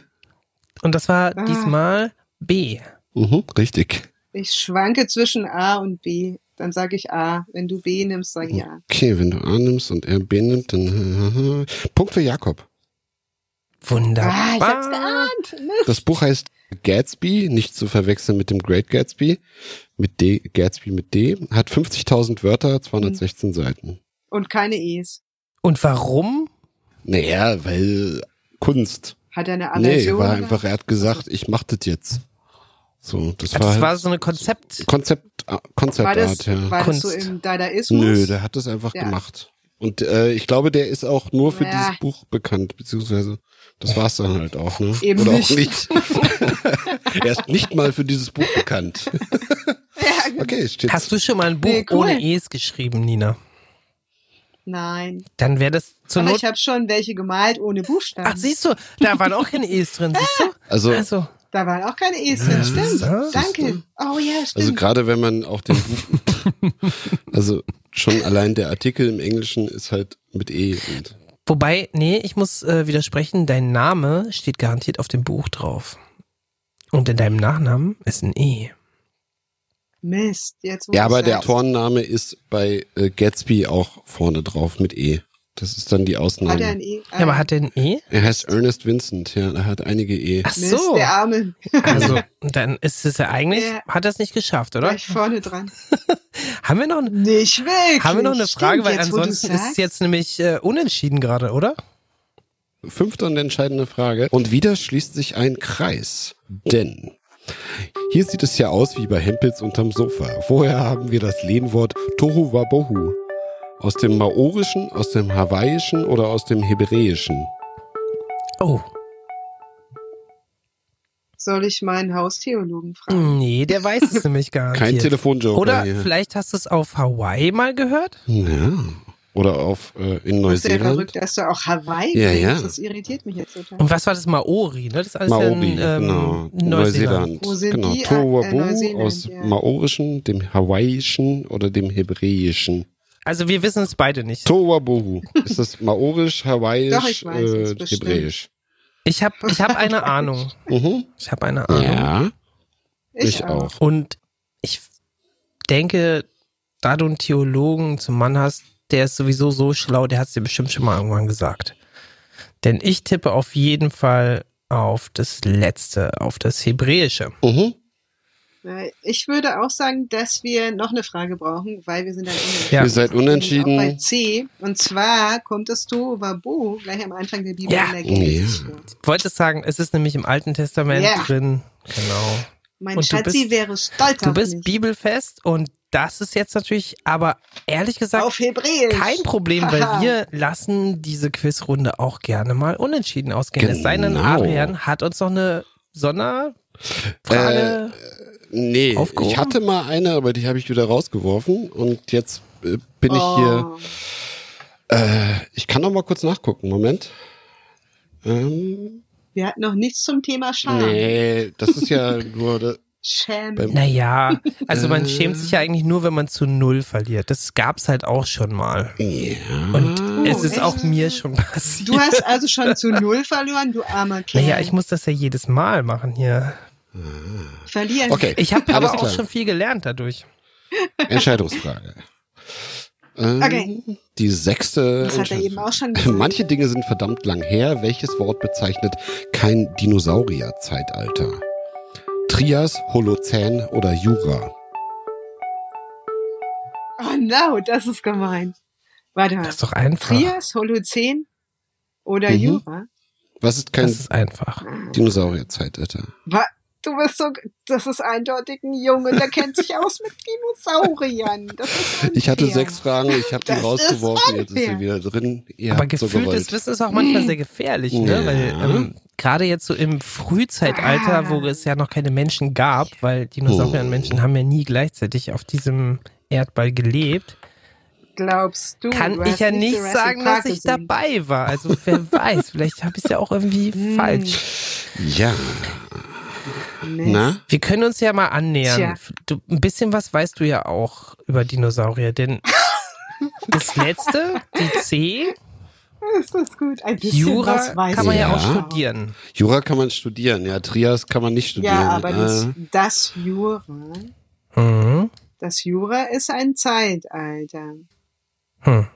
Und das war Ah. diesmal B. Mhm, richtig. Ich schwanke zwischen A und B. Dann sage ich A. Wenn du B nimmst, sage ich A. Okay, wenn du A nimmst und er B nimmt, dann (laughs) Punkt für Jakob. Wunderbar. Ah, ich hab's geahnt. Mist. Das Buch heißt Gatsby, nicht zu verwechseln mit dem Great Gatsby, mit D, Gatsby mit D, hat 50.000 Wörter, 216 Hm. Seiten. Und keine E's. Und warum? Naja, weil Kunst. Hat er eine Nee, Aversion? war oder? einfach, er hat gesagt, ich mach das jetzt. So, das Das war, war halt so eine Konzept. Konzept, war Konzeptart, das, ja. war das so im Dadaismus? Nö, der hat das einfach Ja. gemacht. Und äh, ich glaube, der ist auch nur für Ja. dieses Buch bekannt, beziehungsweise das war's dann halt auch, ne? Eben Oder nicht. auch nicht. (laughs) er ist nicht mal für dieses Buch bekannt. (laughs) Ja, genau. Okay, es steht Hast du schon mal ein Buch Nee, cool. ohne E's geschrieben, Nina? Nein. Dann wäre das zur Aber Not. ich habe schon welche gemalt ohne Buchstaben. Ach, siehst du, da waren auch keine E's drin, (laughs) siehst du? also Also, da waren auch keine E's drin, stimmt. Ja, Danke. Oh ja, stimmt. Also gerade wenn man auch den Buch, (laughs) also schon allein der Artikel im Englischen ist halt mit E und wobei, nee, ich muss äh, widersprechen, dein Name steht garantiert auf dem Buch drauf. Und in deinem Nachnamen ist ein E. Mist. Jetzt wo ja, aber der sagst. Autorenname ist bei äh, Gatsby auch vorne drauf mit E. Das ist dann die Hat er Ausnahme. ein E? Ja, aber hat der ein E? Er heißt Ernest Vincent, ja, er hat einige E. Ach Mist, so. der Arme. Also, (laughs) dann ist es ja eigentlich, Ja. hat er es nicht geschafft, oder? Gleich vorne dran. (laughs) Haben wir noch, Nicht wirklich. haben wir noch eine Frage, Stimmt, weil jetzt, ansonsten ist es jetzt nämlich äh, unentschieden gerade, oder? Fünfte und entscheidende Frage. Und wieder schließt sich ein Kreis. Denn hier sieht es ja aus wie bei Hempels unterm Sofa. Vorher haben wir das Lehnwort Tohu Wabohu. Aus dem Maorischen, aus dem Hawaiischen oder aus dem Hebräischen? Oh, Soll ich meinen Haustheologen fragen? nee, der weiß es (laughs) nämlich gar nicht. Kein Telefonjoker Oder hier. vielleicht hast du es auf Hawaii mal gehört? Ja. Oder auf äh, in Das ist ja Neuseeland. verrückt, dass du auch Hawaii Ja, ja. Das irritiert mich jetzt total. Und was war das Maori, ne? Das ist alles Maori, in ähm, genau. Neuseeland. Neuseeland. Wo sind genau. die? Tohu Ah, äh, Neuseeland, aus ja. Maorischen, dem Hawaiischen oder dem Hebräischen. Also wir wissen es beide nicht. Tohuwabohu. Ist das Maorisch, Hawaiisch, Doch, ich weiß äh. Hebräisch? Ich habe (laughs) ich hab eine Ahnung. Mhm. Ich habe eine Ahnung. Ja, ich, auch. Und ich denke, da du einen Theologen zum Mann hast, der ist sowieso so schlau, der hat es dir bestimmt schon mal irgendwann gesagt. Denn ich tippe auf jeden Fall auf das Letzte, auf das Hebräische. Mhm. Ich würde auch sagen, dass wir noch eine Frage brauchen, weil wir sind dann unentschieden. Ja. Ihr seid Auch bei unentschieden. C. Und zwar kommt das To Wabu gleich am Anfang der Bibel Ja. in der Genesis Ja. Ich wollte sagen, es ist nämlich im Alten Testament Ja. drin. Genau. Mein Und du Schatzi bist- wäre stolz Du auf bist mich. bibelfest und das ist jetzt natürlich, aber ehrlich gesagt, kein Problem, weil (laughs) wir lassen diese Quizrunde auch gerne mal unentschieden ausgehen. Es sei denn, Genau. Adrian hat uns noch eine Sonderfrage. Nee, Aufgehoben? ich hatte mal eine, aber die habe ich wieder rausgeworfen. Und jetzt äh, bin ich hier. Oh. Äh, ich kann noch mal kurz nachgucken. Moment. Ähm, Wir hatten noch nichts zum Thema Scham. nee, das ist ja nur. Schämen. Naja, also man Äh. schämt sich ja eigentlich nur, wenn man zu null verliert. Das gab's halt auch schon mal. Ja. Und Oh, es ist echt? auch mir schon passiert. Du hast also schon zu null verloren, du armer Kerl. naja, ich muss das ja jedes Mal machen hier. verlieren. Okay, Ich habe aber auch klar. schon viel gelernt dadurch. Entscheidungsfrage. Ähm, Okay. Die sechste. Das hat er eben auch schon gesagt. Manche Dinge sind verdammt lang her. Welches Wort bezeichnet kein Dinosaurierzeitalter? Trias, Holozän oder Jura? Oh no, das ist gemein. Warte mal. Das ist doch einfach. Trias, Holozän oder Mhm. Jura? Was ist kein Das ist einfach. Dinosaurierzeitalter? Wa du bist so, das ist eindeutig ein Junge, der kennt sich aus mit Dinosauriern. Das ist Ich hatte sechs Fragen, ich habe die Das ist rausgeworfen, jetzt ist sie wieder drin. Ihr Aber habt so gefühltes. Wissen ist auch manchmal sehr gefährlich, ne? Ja. Weil ähm, gerade jetzt so im Frühzeitalter, Ah. wo es ja noch keine Menschen gab, weil Dinosaurier Oh. und Menschen haben ja nie gleichzeitig auf diesem Erdball gelebt, Glaubst du? kann du ich ja nicht Jurassic sagen, Park dass ich gesehen. dabei war. Also wer weiß, vielleicht habe ich es ja auch irgendwie (laughs) Hm. falsch. Ja? Wir können uns ja mal annähern. Du, ein bisschen was weißt du ja auch über Dinosaurier, denn (laughs) das letzte, die C, Ist das gut? Ein bisschen Jura was weiß kann man ja, Ja. auch studieren. Jura kann man studieren, ja, Trias kann man nicht studieren. Ja, aber das, Äh, das Jura, Mhm. das Jura ist ein Zeitalter. Hm.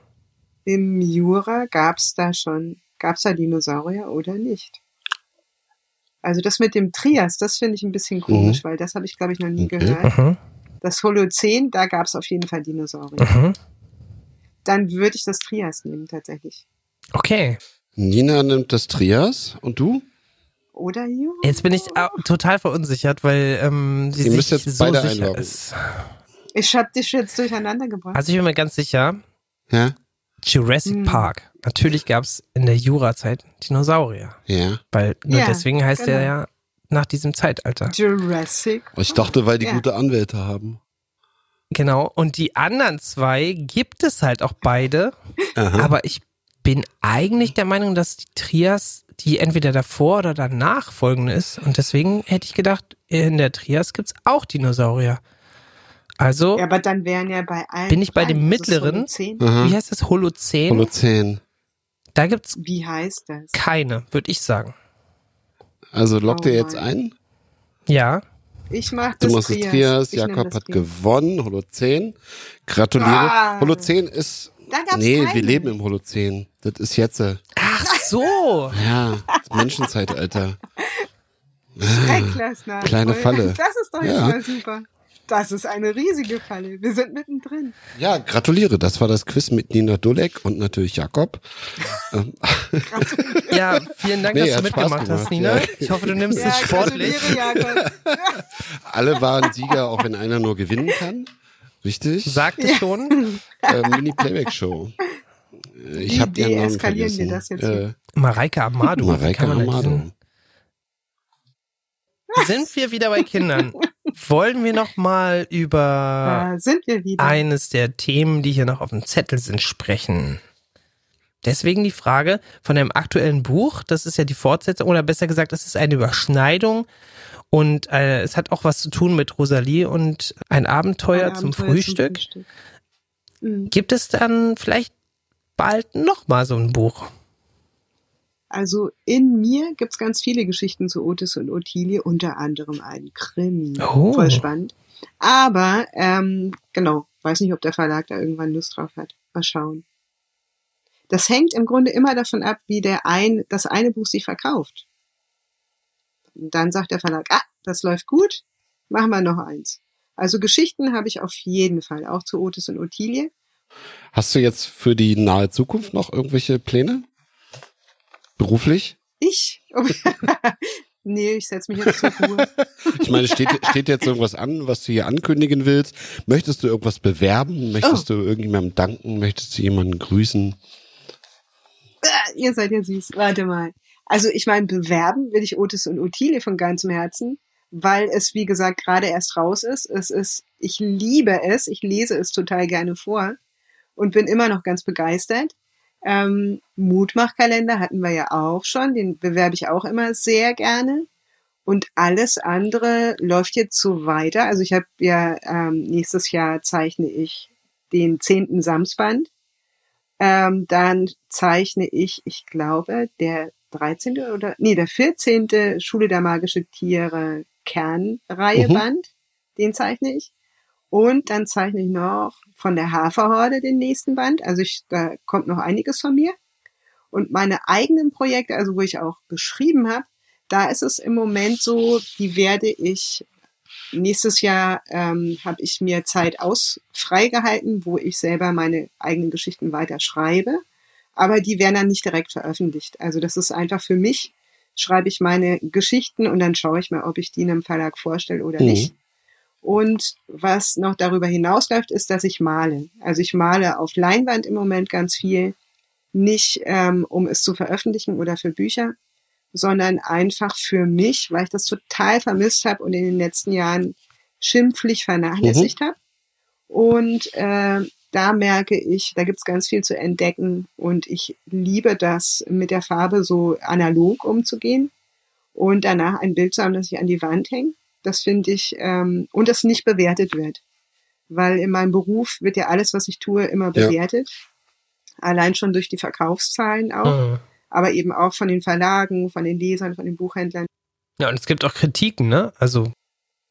Im Jura gab's da schon, gab's da Dinosaurier oder nicht? Also das mit dem Trias, das finde ich ein bisschen komisch, weil das habe ich, glaube ich, noch nie Okay. gehört. Mhm. Das Holozän, da gab's auf jeden Fall Dinosaurier. Mhm. Dann würde ich das Trias nehmen, tatsächlich. Okay. Nina nimmt das Trias und du? Oder Jura? Jetzt bin ich au- total verunsichert, weil ähm, sie Ihr müsst sich jetzt so beide sicher einloggen. ist. Ich habe dich jetzt durcheinander gebracht. Also ich bin mir ganz sicher, Ja? Jurassic Hm. Park. Natürlich gab es in der Jurazeit Dinosaurier, Ja. weil nur Ja, deswegen heißt genau. er ja nach diesem Zeitalter. Jurassic. Ich dachte, weil die Ja. gute Anwälte haben. Genau. Und die anderen zwei gibt es halt auch beide, Aha. aber ich bin eigentlich der Meinung, dass die Trias die entweder davor oder danach folgende ist. Und deswegen hätte ich gedacht, in der Trias gibt es auch Dinosaurier. Also, Ja, aber dann wären ja bei allen. Bin ich bei dem ist mittleren? Aha. wie heißt das? Holozän? Holozän. da gibt es Wie heißt das? keine, würde ich sagen. Also lockt Oh ihr jetzt ein? Ja. Ich mach Du das machst das Trias. Trias, Jakob das hat Trias. gewonnen, Holozän. Gratuliere. Ah. Holozän ist. Da gab's Nee, keine. wir leben im Holozän. Das ist jetzt. äh, Ach so. Ja, das Menschenzeitalter. Schrecklassner. Kleine Falle. Das ist doch Ja. super. Das ist eine riesige Falle. Wir sind mittendrin. Ja, gratuliere. Das war das Quiz mit Nina Dulek und natürlich Jakob. Ähm, Ja, vielen Dank, Nee, dass du mitgemacht gemacht, hast, Nina. ja. Ich hoffe, du nimmst Ja, es sportlich. gratuliere, Jakob. (laughs) Alle waren Sieger, auch wenn einer nur gewinnen kann. Richtig? Sagte schon. Äh, Mini-Playback-Show. Äh, Ich Wie habe ihren Namen deeskalieren wir vergessen. das jetzt äh, Mareike Amado. Mareike Amado. Sind wir wieder bei Kindern? (laughs) Wollen wir noch mal über eines der Themen, die hier noch auf dem Zettel sind, sprechen? Deswegen die Frage von dem aktuellen Buch, das ist ja die Fortsetzung, oder besser gesagt, das ist eine Überschneidung und äh, es hat auch was zu tun mit Rosalie und ein Abenteuer, Ein zum Abenteuer Frühstück. Frühstück. Mhm. Gibt es dann vielleicht bald noch mal so ein Buch? Also in mir gibt's ganz viele Geschichten zu Otis und Ottilie, unter anderem einen Krimi. Oh. Voll spannend. Aber, ähm, genau, weiß nicht, ob der Verlag da irgendwann Lust drauf hat. Mal schauen. Das hängt im Grunde immer davon ab, wie der ein, das eine Buch sich verkauft. Und dann sagt der Verlag, ah, das läuft gut, machen wir noch eins. Also Geschichten habe ich auf jeden Fall, auch zu Otis und Ottilie. Hast du jetzt für die nahe Zukunft noch irgendwelche Pläne? Beruflich? Ich? (laughs) nee, ich setze mich jetzt zur Ruhe. (laughs) Ich meine, steht, steht jetzt irgendwas an, was du hier ankündigen willst? Möchtest du irgendwas bewerben? Möchtest du irgendjemandem danken? Möchtest du jemanden grüßen? Ah, Ihr seid ja süß. Warte mal. Also ich meine, bewerben will ich Otis und Ottilie von ganzem Herzen, weil es, wie gesagt, gerade erst raus ist. Es ist, ich liebe es, ich lese es total gerne vor und bin immer noch ganz begeistert. Ähm, Mutmachkalender hatten wir ja auch schon, den bewerbe ich auch immer sehr gerne. Und alles andere läuft jetzt so weiter. Also ich habe ja ähm, nächstes Jahr zeichne ich den zehnten Samsband. Ähm, dann zeichne ich, ich glaube, der 13. oder nee, der 14. Schule der magische Tiere Kernreihe Mhm. Band. Den zeichne ich. Und dann zeichne ich noch von der Haferhorde den nächsten Band. Also ich, da kommt noch einiges von mir. Und meine eigenen Projekte, also wo ich auch geschrieben habe, da ist es im Moment so, die werde ich nächstes Jahr ähm, habe ich mir Zeit aus freigehalten, wo ich selber meine eigenen Geschichten weiter schreibe. Aber die werden dann nicht direkt veröffentlicht. Also das ist einfach für mich, schreibe ich meine Geschichten und dann schaue ich mal, ob ich die in einem Verlag vorstelle oder Mhm. nicht. Und was noch darüber hinausläuft, ist, dass ich male. Also ich male auf Leinwand im Moment ganz viel, nicht ähm, um es zu veröffentlichen oder für Bücher, sondern einfach für mich, weil ich das total vermisst habe und in den letzten Jahren schimpflich vernachlässigt habe. Und äh, da merke ich, da gibt's ganz viel zu entdecken und ich liebe das, mit der Farbe so analog umzugehen und danach ein Bild zu haben, das ich an die Wand hänge. Das finde ich, ähm, und das nicht bewertet wird. Weil in meinem Beruf wird ja alles, was ich tue, immer Ja. bewertet. Allein schon durch die Verkaufszahlen auch Mhm. aber eben auch von den Verlagen, von den Lesern, von den Buchhändlern. Ja, und es gibt auch Kritiken, ne? Also,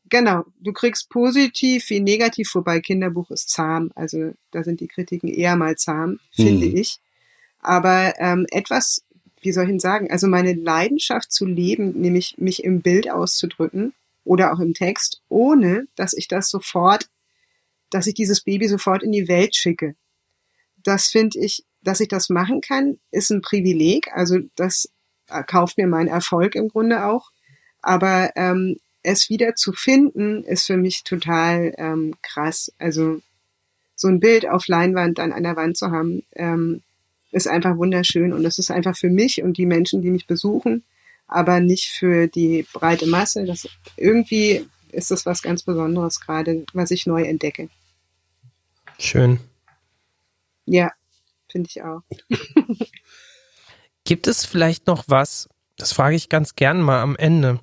Genau, du kriegst positiv wie negativ, wobei Kinderbuch ist zahm. Also da sind die Kritiken eher mal zahm, finde Hm. ich. Aber ähm, etwas, wie soll ich denn sagen, also meine Leidenschaft zu leben, nämlich mich im Bild auszudrücken oder auch im Text, ohne dass ich das sofort, dass ich dieses Baby sofort in die Welt schicke. Das finde ich, dass ich das machen kann, ist ein Privileg. Also das kauft mir mein Erfolg im Grunde auch. Aber ähm, es wieder zu finden, ist für mich total ähm, krass. Also so ein Bild auf Leinwand an einer Wand zu haben, ähm, ist einfach wunderschön und es ist einfach für mich und die Menschen, die mich besuchen, aber nicht für die breite Masse. Das irgendwie ist das was ganz Besonderes gerade, was ich neu entdecke. schön. Ja, finde ich auch. (laughs) Gibt es vielleicht noch was, das frage ich ganz gern mal am Ende,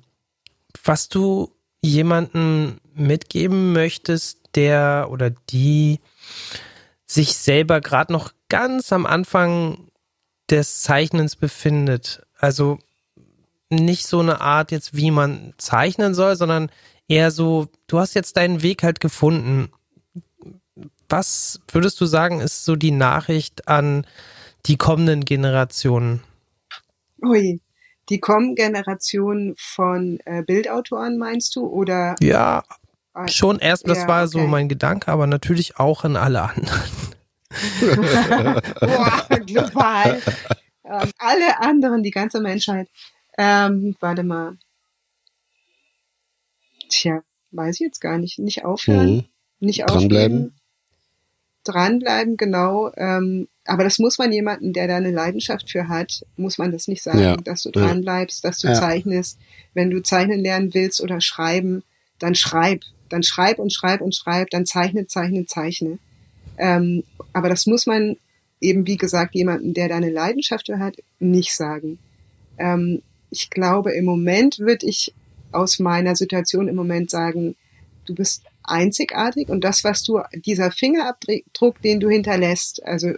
was du jemanden mitgeben möchtest, der oder die sich selber gerade noch ganz am Anfang des Zeichnens befindet? Also nicht so eine Art jetzt, wie man zeichnen soll, sondern eher so, du hast jetzt deinen Weg halt gefunden. Was würdest du sagen, ist so die Nachricht an die kommenden Generationen? Ui, die kommen Generationen von äh, Bildautoren, meinst du? Oder Ja, Ah, Schon erst, das Ja, war so okay. mein Gedanke, aber natürlich auch an alle anderen. (laughs) Boah, global. ähm, alle anderen, die ganze Menschheit. Ähm, warte mal. Tja, weiß ich jetzt gar nicht. Nicht aufhören, Mhm. nicht Dranbleiben. aufgeben. Dranbleiben, genau. Ähm, aber das muss man jemanden, der da eine Leidenschaft für hat, muss man das nicht sagen, Ja. dass du dranbleibst, dass du Ja. zeichnest. Wenn du zeichnen lernen willst oder schreiben, dann schreib. Dann schreib und schreib und schreib, dann zeichne, zeichne, zeichne. Ähm, aber das muss man eben, wie gesagt, jemanden, der da eine Leidenschaft für hat, nicht sagen. Ähm, ich glaube, im Moment würde ich aus meiner Situation im Moment sagen, du bist einzigartig und das, was du, dieser Fingerabdruck, den du hinterlässt, also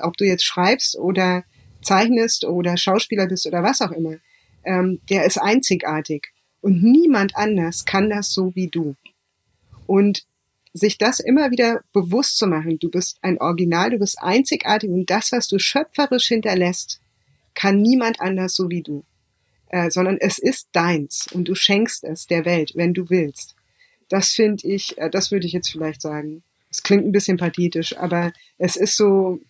ob du jetzt schreibst oder zeichnest oder Schauspieler bist oder was auch immer, ähm, der ist einzigartig und niemand anders kann das so wie du. Und sich das immer wieder bewusst zu machen, du bist ein Original, du bist einzigartig und das, was du schöpferisch hinterlässt, kann niemand anders so wie du, äh, sondern es ist deins und du schenkst es der Welt, wenn du willst. Das finde ich, äh, das würde ich jetzt vielleicht sagen. Es klingt ein bisschen pathetisch, aber es ist so,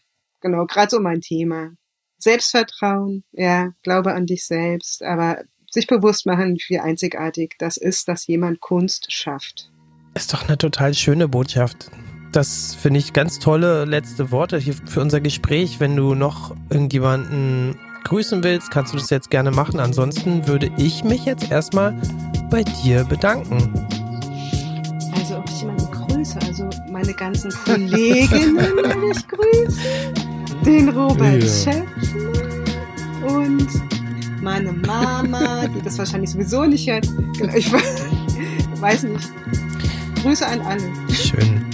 genau, gerade so mein Thema. Selbstvertrauen, ja, Glaube an dich selbst, aber sich bewusst machen, wie einzigartig das ist, dass jemand Kunst schafft. Ist doch eine total schöne Botschaft. Das finde ich ganz tolle letzte Worte hier für unser Gespräch. Wenn du noch irgendjemanden grüßen willst, kannst du das jetzt gerne machen. Ansonsten würde ich mich jetzt erstmal bei dir bedanken. Also, ob ich jemanden grüße, also meine ganzen Kolleginnen (laughs) will ich grüßen, den Robert Ja. Schäffner und meine Mama, die das wahrscheinlich sowieso nicht hört. Genau, Ich weiß nicht. Grüße an alle. Schön.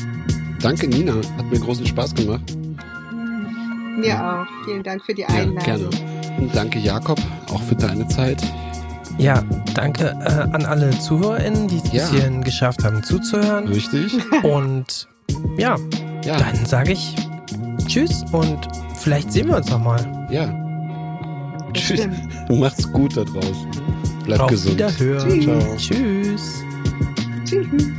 Danke, Nina. Hat mir großen Spaß gemacht. Mir auch. Vielen Dank für die Ja, Einladung. gerne. Und danke, Jakob, auch für deine Zeit. Ja, danke äh, an alle ZuhörerInnen, die es Ja. hierhin geschafft haben zuzuhören. Richtig? (laughs) (laughs) Und ja, Ja. dann sage ich Tschüss und vielleicht sehen wir uns nochmal. Ja. Das Tschüss. stimmt. Macht's gut da draußen. Bleibt Auf gesund. Wiederhören. Ciao. Tschüss. Tschüss.